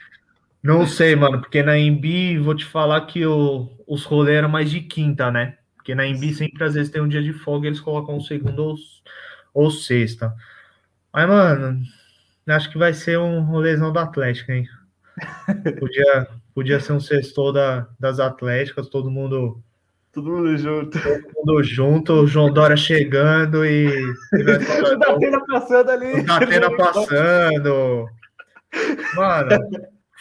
Não sei, mano, porque na Embi, vou te falar que o, os rolês eram mais de quinta, né? Porque na Embi sempre às vezes tem um dia de folga eles colocam o segundo ou, ou sexta. Mas, mano, acho que vai ser um rolezão da Atlética, hein? Podia, podia ser um sextou da, das Atléticas, todo mundo Todo mundo junto. Todo mundo junto, o João Dória chegando e. o Datena passando ali. O Datena passando. Mano,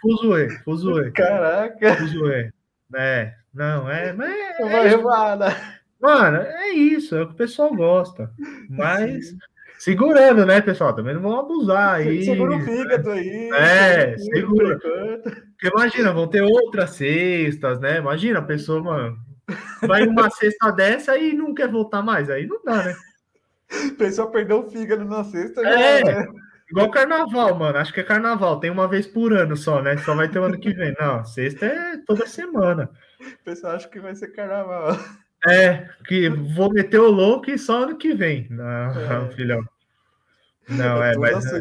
fuzuê, fuzuê. Caraca. Fuzuê. É, não, é. Mas é, remada. Mano, é isso, é o que o pessoal gosta. Mas. Sim. Segurando, né, pessoal? Também não vão abusar aí. Segura o fígado aí. É, segura. Porque imagina, vão ter outras cestas, né? Imagina a pessoa, mano, Vai uma cesta dessa e não quer voltar mais. Aí não dá, né? Pessoal perdeu o fígado na sexta. É, né? igual carnaval, mano. Acho que é carnaval. Tem uma vez por ano só, né? Só vai ter o ano que vem. Não, sexta é toda semana. O pessoal acha que vai ser carnaval. É, que vou meter o louco e só ano que vem. Não, é. filhão. Não, é, é mas. É,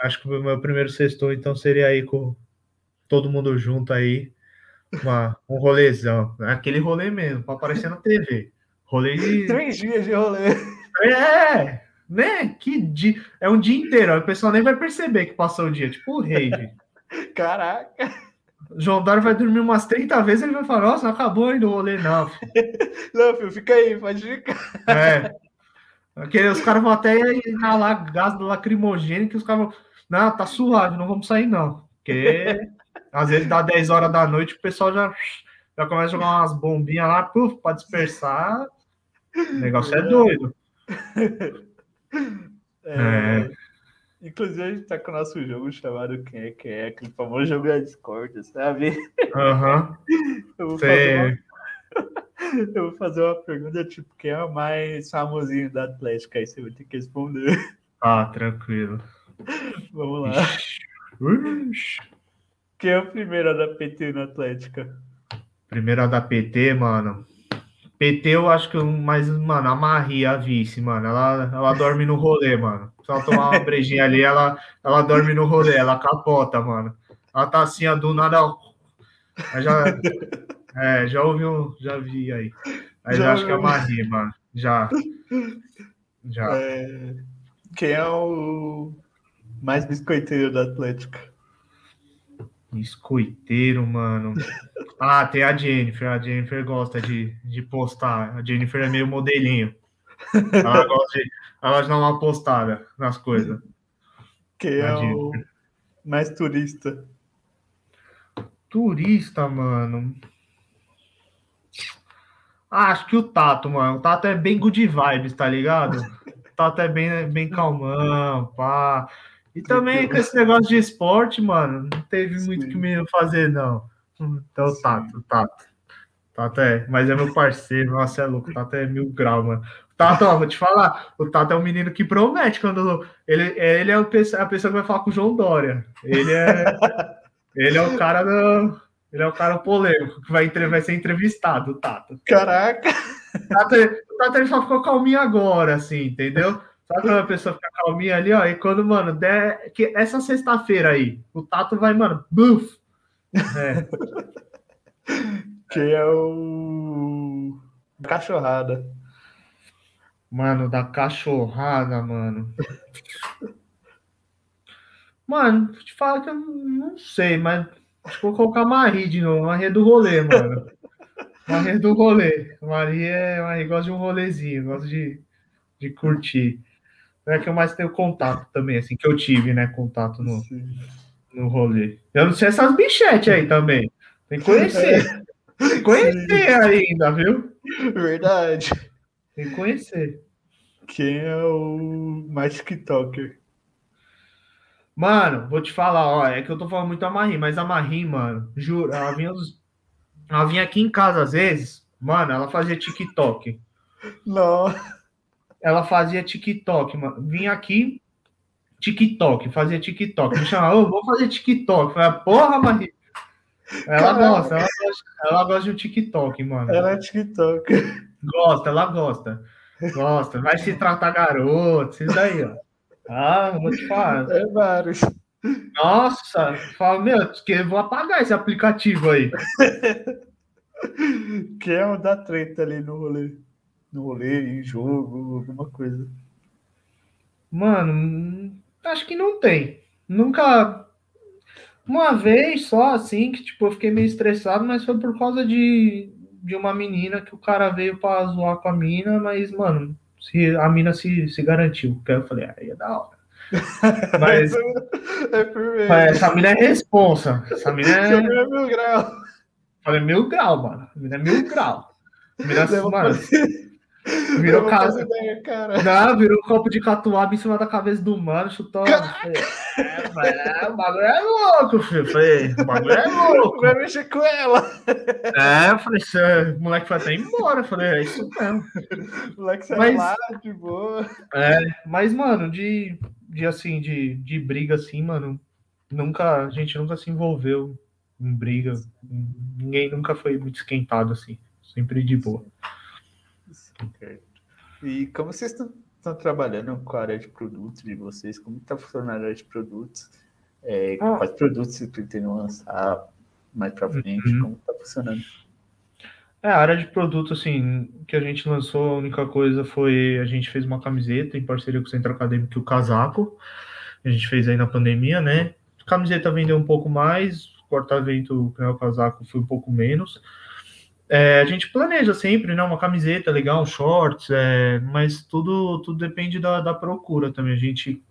acho que o meu primeiro sexto, então, seria aí com todo mundo junto aí uma, um rolezão. Aquele rolê mesmo, para aparecer na TV. Rolê de. Três dias de rolê. É, né? Que dia. É um dia inteiro. O pessoal nem vai perceber que passou o dia. Tipo o rave. Caraca. João Dória vai dormir umas 30 vezes ele vai falar: Nossa, acabou ainda o rolê, não. Não, filho, fica aí, pode ficar. É. Porque os caras vão até inalar gás do lacrimogênio que os caras vão. Não, tá suave, não vamos sair, não. Porque às vezes dá 10 horas da noite, o pessoal já, já começa a jogar umas bombinhas lá, para dispersar. O negócio é, é doido. É, é. Inclusive, a gente tá com o nosso jogo chamado Quem é Quem é, aquele famoso jogo da Discord, sabe? Aham. Uhum. Eu, vou fazer uma... Eu vou fazer uma pergunta, tipo, quem é o mais famosinho da Atlética? Aí você vai ter que responder. Ah, tranquilo. Vamos lá. Ixi. Quem é o primeiro da PT na Atlética? Primeiro da PT, mano. PT eu acho que mais, mano, a Maria, a vice, mano. Ela, ela dorme no rolê, mano. Se ela tomar uma brejinha ali, ela, ela dorme no rolê, ela capota, mano. Ela tá assim, a do nada. Já, é, já ouviu, já vi aí. Aí já acho que é a Maria, mano. Já. Já. É... Quem é o mais biscoiteiro da Atlética? Biscoiteiro, mano. Ah, tem a Jennifer. A Jennifer gosta de, de postar. A Jennifer é meio modelinho. Ela gosta de, ela de dar uma postada nas coisas. Quem é o mais turista? Turista, mano. Ah, acho que o Tato, mano. O Tato é bem good vibes, tá ligado? O Tato é bem, bem calmão, pá. E também com esse negócio de esporte, mano, não teve Sim. muito que me fazer, não. Então, Sim. Tato, Tato. Tato é, mas é meu parceiro, nossa, é louco. Tato é mil grau, mano. Tato, ó, vou te falar, o Tato é um menino que promete quando ele, ele é a pessoa que vai falar com o João Dória. Ele é, ele é o cara do, ele é o cara polêmico que vai, vai ser entrevistado, o Tato. Caraca! O Tato, o Tato ele só ficou calminho agora, assim, entendeu? Sabe quando a pessoa fica calminha ali, ó? E quando, mano, der. Que essa sexta-feira aí, o Tato vai, mano, buf! É. que é o. Cachorrada. Mano, da cachorrada, mano. Mano, te falar que eu não sei, mas acho que vou colocar Marie de novo, Marie do rolê, mano. Marie do rolê. Marie é. Marie gosta de um rolezinho, gosta de, de curtir. É que eu mais tenho contato também, assim, que eu tive, né? Contato no, no rolê. Eu não sei essas bichetes aí também. Tem que conhecer. Tem que conhecer ainda, viu? Verdade. Tem que conhecer. Quem é o mais TikToker? Mano, vou te falar, ó, é que eu tô falando muito a Marie, mas a Marie, mano, juro, ela vinha, ela vinha aqui em casa às vezes, mano, ela fazia TikTok. Não. Ela fazia TikTok, mano. Vinha aqui, TikTok, fazia TikTok. Me chamava, oh, vou fazer TikTok. Falei, porra, Marie. Ela gosta, ela gosta, ela gosta de um TikTok, mano. Ela é TikTok. Gosta, ela gosta. Gosta. Vai se tratar garoto, isso daí, ó. Ah, vou te falar. É vários. Nossa, fala, meu, que eu vou apagar esse aplicativo aí. que é o da treta ali no rolê. No rolê, em jogo, alguma coisa. Mano, acho que não tem. Nunca. Uma vez só, assim, que tipo, eu fiquei meio estressado, mas foi por causa de, de uma menina que o cara veio pra zoar com a mina, mas, mano, se a mina se, se garantiu. Que eu falei, aí é da hora. Mas, é mas essa mina é responsa. Essa mina é. Essa mina é mil grau. Falei, mil grau, mano. A mina é mil grau. A mina, mano, Virou casa. Ideia, cara. Não, virou um copo de catuaba em cima da cabeça do mano, chutou. É, o bagulho é louco, filho. Falei, o bagulho é louco. Vai mexer com ela. É, eu falei, o moleque foi até embora. Eu falei, é isso mesmo. O moleque saiu mas, lá, de boa. É, mas, mano, de, de assim, de, de briga assim, mano, nunca, a gente nunca se envolveu em briga. Ninguém nunca foi muito esquentado assim. Sempre de boa. E como vocês estão trabalhando com a área de produtos de vocês? Como está funcionando a área de produtos? É, ah. Quais produtos vocês pretendem lançar mais para frente? Uhum. Como está funcionando? É, a área de produto, assim, que a gente lançou, a única coisa foi a gente fez uma camiseta em parceria com o Centro Acadêmico e o Casaco. A gente fez aí na pandemia, né? Camiseta vendeu um pouco mais, corta-vento, o casaco foi um pouco menos. É, a gente planeja sempre, né? Uma camiseta legal, shorts, é, mas tudo, tudo depende da, da procura também. A gente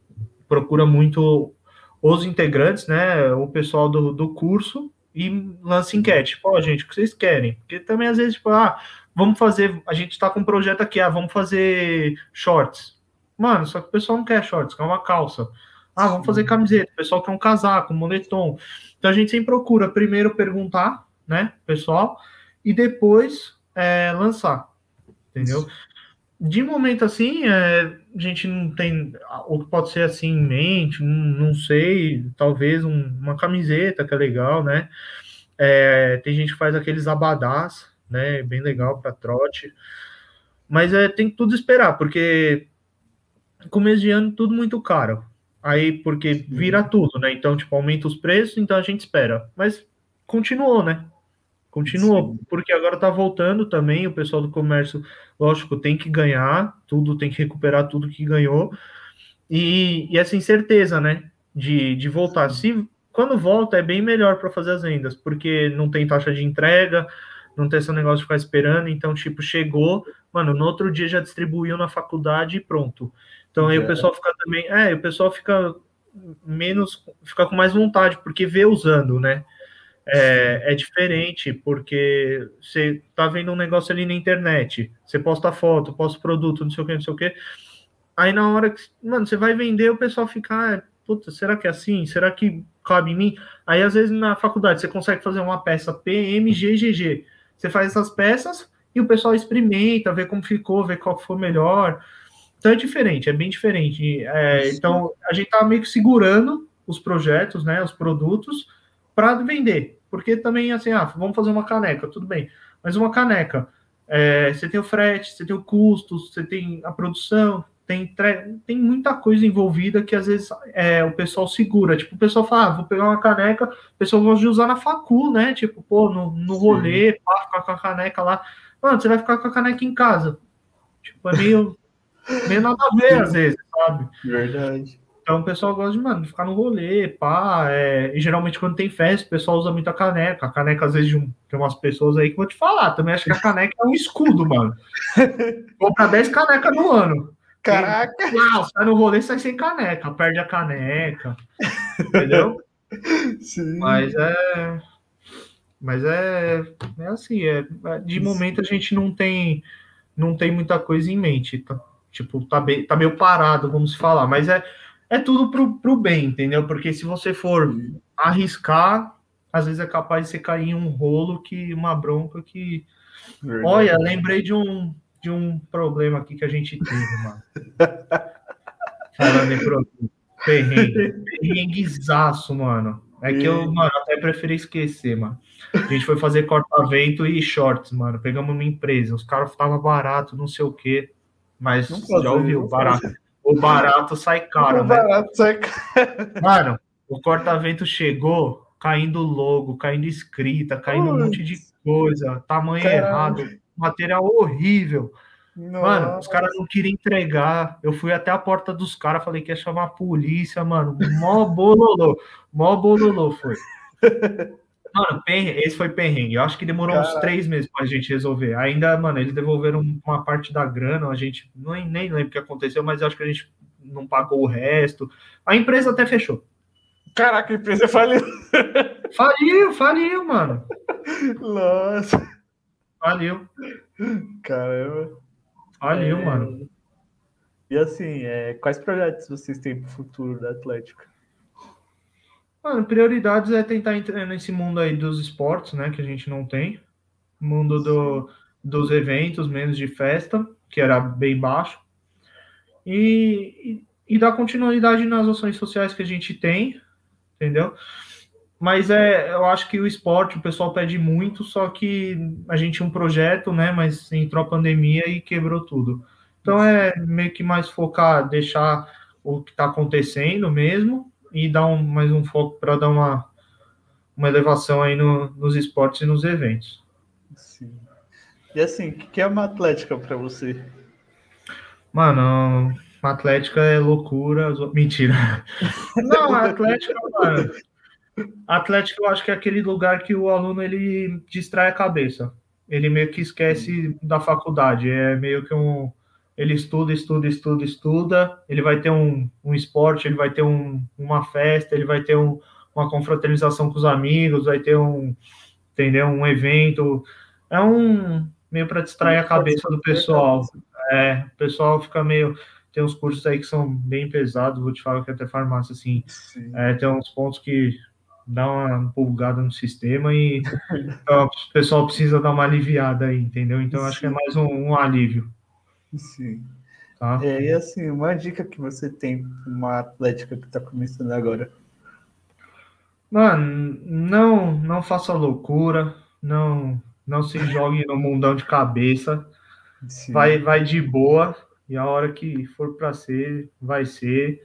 procura muito os integrantes, né? O pessoal do, do curso e lança enquete. Pô, gente, o que vocês querem? Porque também às vezes, tipo, ah, vamos fazer. A gente tá com um projeto aqui, ah, vamos fazer shorts. Mano, só que o pessoal não quer shorts, quer uma calça. Ah, vamos fazer camiseta. O pessoal quer um casaco, um moletom. Então a gente sempre procura primeiro perguntar, né, pessoal e depois é, lançar, entendeu? De momento assim, é, a gente não tem o que pode ser assim em mente, não, não sei, talvez um, uma camiseta que é legal, né? É, tem gente que faz aqueles abadás, né? Bem legal para trote, mas é, tem que tudo esperar, porque começo de ano tudo muito caro. Aí, porque vira tudo, né? Então, tipo, aumenta os preços, então a gente espera. Mas continuou, né? Continuou, Sim. porque agora está voltando também. O pessoal do comércio, lógico, tem que ganhar tudo, tem que recuperar tudo que ganhou. E, e essa incerteza, né? De, de voltar. Se quando volta, é bem melhor para fazer as vendas, porque não tem taxa de entrega, não tem esse negócio de ficar esperando. Então, tipo, chegou, mano, no outro dia já distribuiu na faculdade e pronto. Então aí é. o pessoal fica também. É, o pessoal fica menos, fica com mais vontade, porque vê usando, né? É, é, diferente, porque você tá vendo um negócio ali na internet, você posta foto, posta produto, não sei o que, não sei o que. Aí na hora que, mano, você vai vender, o pessoal fica, ah, puta, será que é assim? Será que cabe em mim? Aí às vezes na faculdade você consegue fazer uma peça PMGGG. Você faz essas peças e o pessoal experimenta, vê como ficou, vê qual foi melhor. Então é diferente, é bem diferente. É, então a gente tá meio que segurando os projetos, né, os produtos, para vender. Porque também, assim, ah, vamos fazer uma caneca, tudo bem. Mas uma caneca, é, você tem o frete, você tem o custo, você tem a produção, tem, tem muita coisa envolvida que às vezes é, o pessoal segura. Tipo, o pessoal fala, ah, vou pegar uma caneca, o pessoal gosta de usar na facu, né? Tipo, pô, no, no rolê, pá, ficar com a caneca lá. Mano, você vai ficar com a caneca em casa. Tipo, é meio, meio nada a ver, às vezes, sabe? Verdade. Então o pessoal gosta de, mano, ficar no rolê, pá. É... E geralmente quando tem festa, o pessoal usa muita caneca. A caneca, às vezes, de um... tem umas pessoas aí que vou te falar. Também acho que a caneca é um escudo, mano. Compra 10 canecas no ano. Caraca! Uau, sai no rolê sai sem caneca, perde a caneca. Entendeu? Sim. Mas é. Mas é, é assim, é, de momento a gente não tem não tem muita coisa em mente. Tá, tipo, tá, bem, tá meio parado, vamos falar. Mas é, é tudo pro, pro bem, entendeu? Porque se você for arriscar, às vezes é capaz de você cair em um rolo que uma bronca que. Verdade. Olha, lembrei de um, de um problema aqui que a gente teve, mano. Falando em. Perrengue. Perrenguezaço, mano. É que eu, mano, até preferi esquecer, mano. A gente foi fazer corta-vento e shorts, mano. Pegamos uma empresa. Os caras estavam barato, não sei o quê. Mas fazer, já ouviu, barato. Fazer. O barato sai caro, o né? barato sai caro. Mano, o corta-vento chegou caindo logo, caindo escrita, caindo um monte de coisa, tamanho Caramba. errado, material horrível. Nossa. Mano, os caras não queriam entregar. Eu fui até a porta dos caras, falei que ia chamar a polícia, mano. Mó bololô. Mó bololô foi. Mano, esse foi perrengue. Eu acho que demorou uns três meses pra gente resolver. Ainda, mano, eles devolveram uma parte da grana. A gente nem, nem lembro o que aconteceu, mas acho que a gente não pagou o resto. A empresa até fechou. Caraca, a empresa faliu. Faliu, faliu, mano. Nossa. Faliu. Caramba. Faliu, é... mano. E assim, é... quais projetos vocês têm pro futuro da Atlética? Mano, prioridades é tentar entrar nesse mundo aí dos esportes, né? Que a gente não tem. Mundo do, dos eventos, menos de festa, que era bem baixo. E, e, e dar continuidade nas ações sociais que a gente tem, entendeu? Mas é, eu acho que o esporte, o pessoal pede muito, só que a gente tinha um projeto, né? Mas entrou a pandemia e quebrou tudo. Então é meio que mais focar, deixar o que está acontecendo mesmo e dar um, mais um foco para dar uma, uma elevação aí no, nos esportes e nos eventos. Sim. E assim, o que é uma atlética para você? Mano, uma atlética é loucura. Mentira. Não, a atlética, mano. Atlética, eu acho que é aquele lugar que o aluno ele distrai a cabeça. Ele meio que esquece da faculdade. É meio que um ele estuda, estuda, estuda, estuda, ele vai ter um, um esporte, ele vai ter um, uma festa, ele vai ter um, uma confraternização com os amigos, vai ter um, entendeu, um evento. É um meio para distrair a cabeça do pessoal. É, o pessoal fica meio tem uns cursos aí que são bem pesados, vou te falar que até farmácia assim, é, tem uns pontos que dá uma pulgada no sistema e então, o pessoal precisa dar uma aliviada aí, entendeu? Então acho que é mais um, um alívio. Sim. Tá? É, e assim, uma dica que você tem uma atlética que está começando agora. Mano, não, não faça loucura, não, não se jogue no mundão de cabeça. Sim. Vai, vai de boa e a hora que for para ser, vai ser.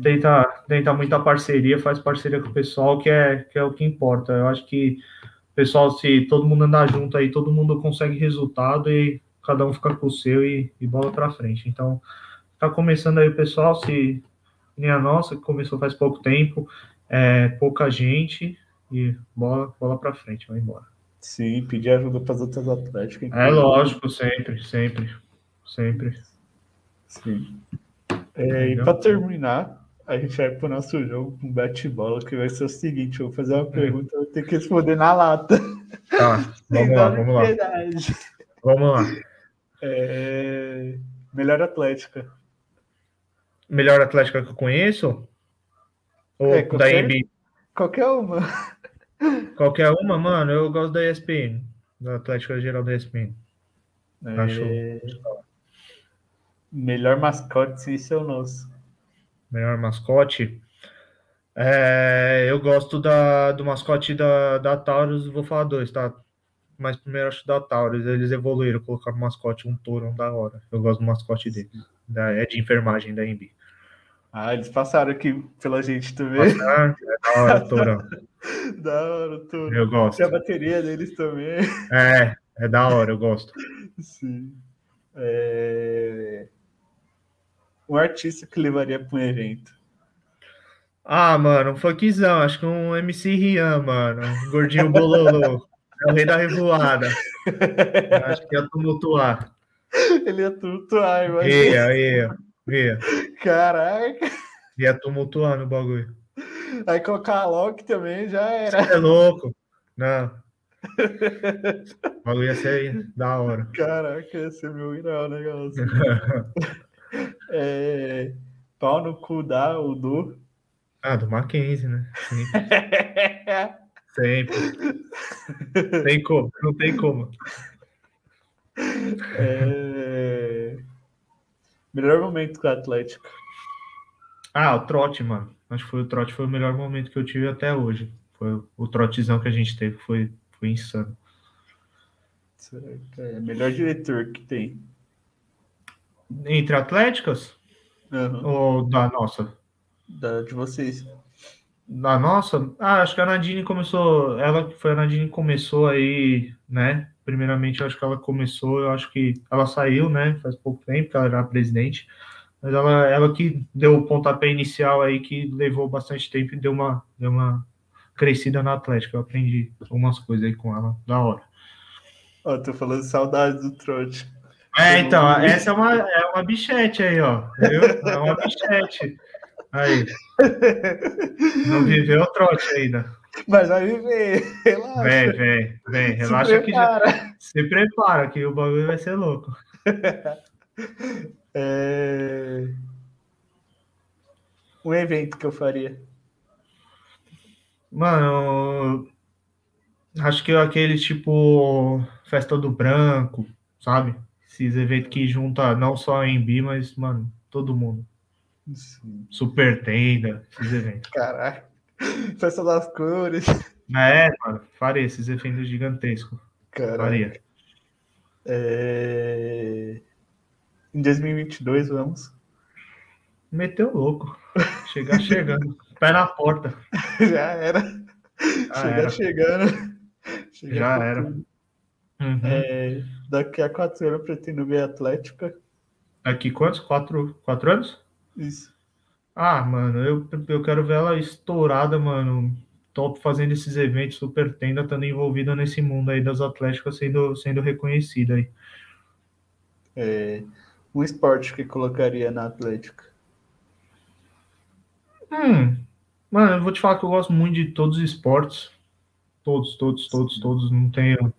Tenta, tenta muita parceria, faz parceria com o pessoal, que é, que é o que importa. Eu acho que pessoal, se todo mundo andar junto aí, todo mundo consegue resultado e cada um fica com o seu e, e bola para frente. Então, tá começando aí o pessoal, se nem a nossa, que começou faz pouco tempo, é, pouca gente e bola, bola para frente, vai embora. Sim, pedir ajuda para as outras atléticas. É lógico, sempre, sempre, sempre. Sim. É, e para terminar, a gente vai para o nosso jogo com bate-bola, que vai ser o seguinte: eu vou fazer uma pergunta, eu vou ter que responder na lata. Tá, vamos lá, vamos lá. Vamos lá. É... Melhor Atlética. Melhor Atlética que eu conheço? Ou é, qualquer, da EB? Qualquer uma. Qualquer uma, mano, eu gosto da ESPN. Da Atlética Geral da ESPN. É... Acho... Melhor mascote sem ser o nosso. Melhor mascote? É, eu gosto da, do mascote da, da Taurus, vou falar dois, tá? Mas primeiro acho da Taurus, eles evoluíram, colocaram um mascote, um touro, um da hora. Eu gosto do mascote dele. Da, é de enfermagem da Embi. Ah, eles passaram aqui pela gente também. Passaram? É da hora, touro. da hora, touro. Eu gosto. A bateria deles também. É, é da hora, eu gosto. Sim. É... Um artista que levaria para um evento. Ah, mano, um funkzão, acho que um MC Rian, mano. Um gordinho bololô. É o rei da revoada. acho que ia tumultuar. Ele ia tumultuar, imagina. Ia, ia, ia. Caraca. Ia tumultuar no bagulho. Aí colocar a Loki também já era. Você é louco. Não. O bagulho ia ser da hora. Caraca, ia ser meu o negócio. é, pau no cu da, o do. Ah, do Mackenzie, né? Sempre. Sempre. Tem como, não tem como. É... Melhor momento com o Atlético. Ah, o trote, mano. Acho que foi o trote, foi o melhor momento que eu tive até hoje. Foi o trotezão que a gente teve, foi, foi insano. É melhor diretor que tem. Entre Atléticas? Uhum. Ou da nossa? Da, de vocês. Da nossa? Ah, acho que a Nadine começou. Ela foi a Nadine começou aí, né? Primeiramente, eu acho que ela começou, eu acho que ela saiu, né? Faz pouco tempo que ela era presidente. Mas ela, ela que deu o pontapé inicial aí, que levou bastante tempo e deu uma, deu uma crescida na Atlética. Eu aprendi algumas coisas aí com ela, da hora. Ó, tô falando saudade do trote. É, então, essa é uma, é uma bichete aí, ó. Viu? É uma bichete. Aí. Não viveu o trote ainda. Mas vai viver, relaxa. Vem, vem, vem. Relaxa que já. Se prepara, que o bagulho vai ser louco. é... Um evento que eu faria. Mano, acho que aquele tipo festa do branco, sabe? Esses eventos que junta não só a Embi, mas, mano, todo mundo. Sim. Super tenda, esses eventos. Caraca. Festa das cores. É, mano, faria esses eventos gigantescos. Caraca. Faria. É... Em 2022, vamos. Meteu louco. Chegar chegando. Pé na porta. Já era. Já Chegar era. chegando. Chegar Já era. Uhum. É, daqui a quatro anos eu pretendo ver Atlética. Daqui quantos? Quatro, quatro anos? Isso. Ah, mano, eu, eu quero ver ela estourada, mano. Top fazendo esses eventos, super tenda, estando envolvida nesse mundo aí das Atléticas sendo, sendo reconhecida aí. É, um esporte que colocaria na Atlética. Hum, mano, eu vou te falar que eu gosto muito de todos os esportes. Todos, todos, todos, todos. Não tenho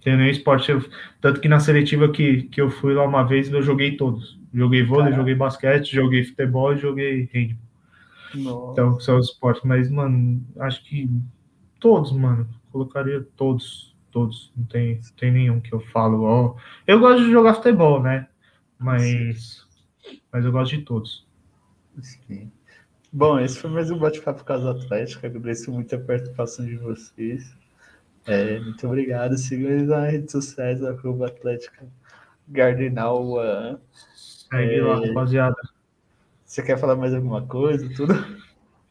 tem nenhum esporte. Tanto que na seletiva que, que eu fui lá uma vez, eu joguei todos. Joguei vôlei, Caraca. joguei basquete, joguei futebol e joguei handball. Então, são os esportes. Mas, mano, acho que todos, mano. Colocaria todos. Todos. Não tem, tem nenhum que eu falo. Ó. Eu gosto de jogar futebol, né? Mas, mas eu gosto de todos. Sim. Bom, esse foi mais um bate-papo Casa Atlética. Agradeço muito a participação de vocês. É, muito obrigado. Sigam eles nas redes sociais, arroba Atlética Gardenal One. Segue é, lá, rapaziada. Você quer falar mais alguma coisa? Tudo?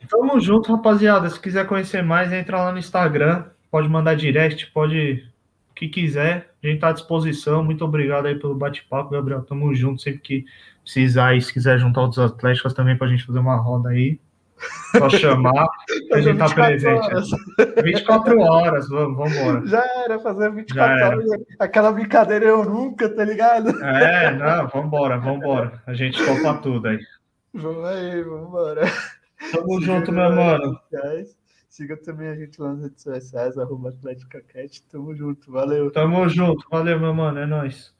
Tamo junto, rapaziada. Se quiser conhecer mais, entra lá no Instagram. Pode mandar direct, pode o que quiser. A gente tá à disposição. Muito obrigado aí pelo bate-papo, Gabriel. Tamo junto. Sempre que precisar e se quiser juntar outros atléticos também pra gente fazer uma roda aí. Só chamar, a gente tá presente. Horas. 24 horas, vamos, vamos embora. Já era, fazer 24 horas. Aquela brincadeira eu nunca, tá ligado? É, não, vamos embora, vamos embora. A gente topa tudo aí. Vamos aí, vamos embora. Tamo junto, meu mano. Siga também a gente lá nas redes sociais, arroba Atlética Cat. Tamo junto, valeu. Tamo junto, valeu, meu mano, é nóis.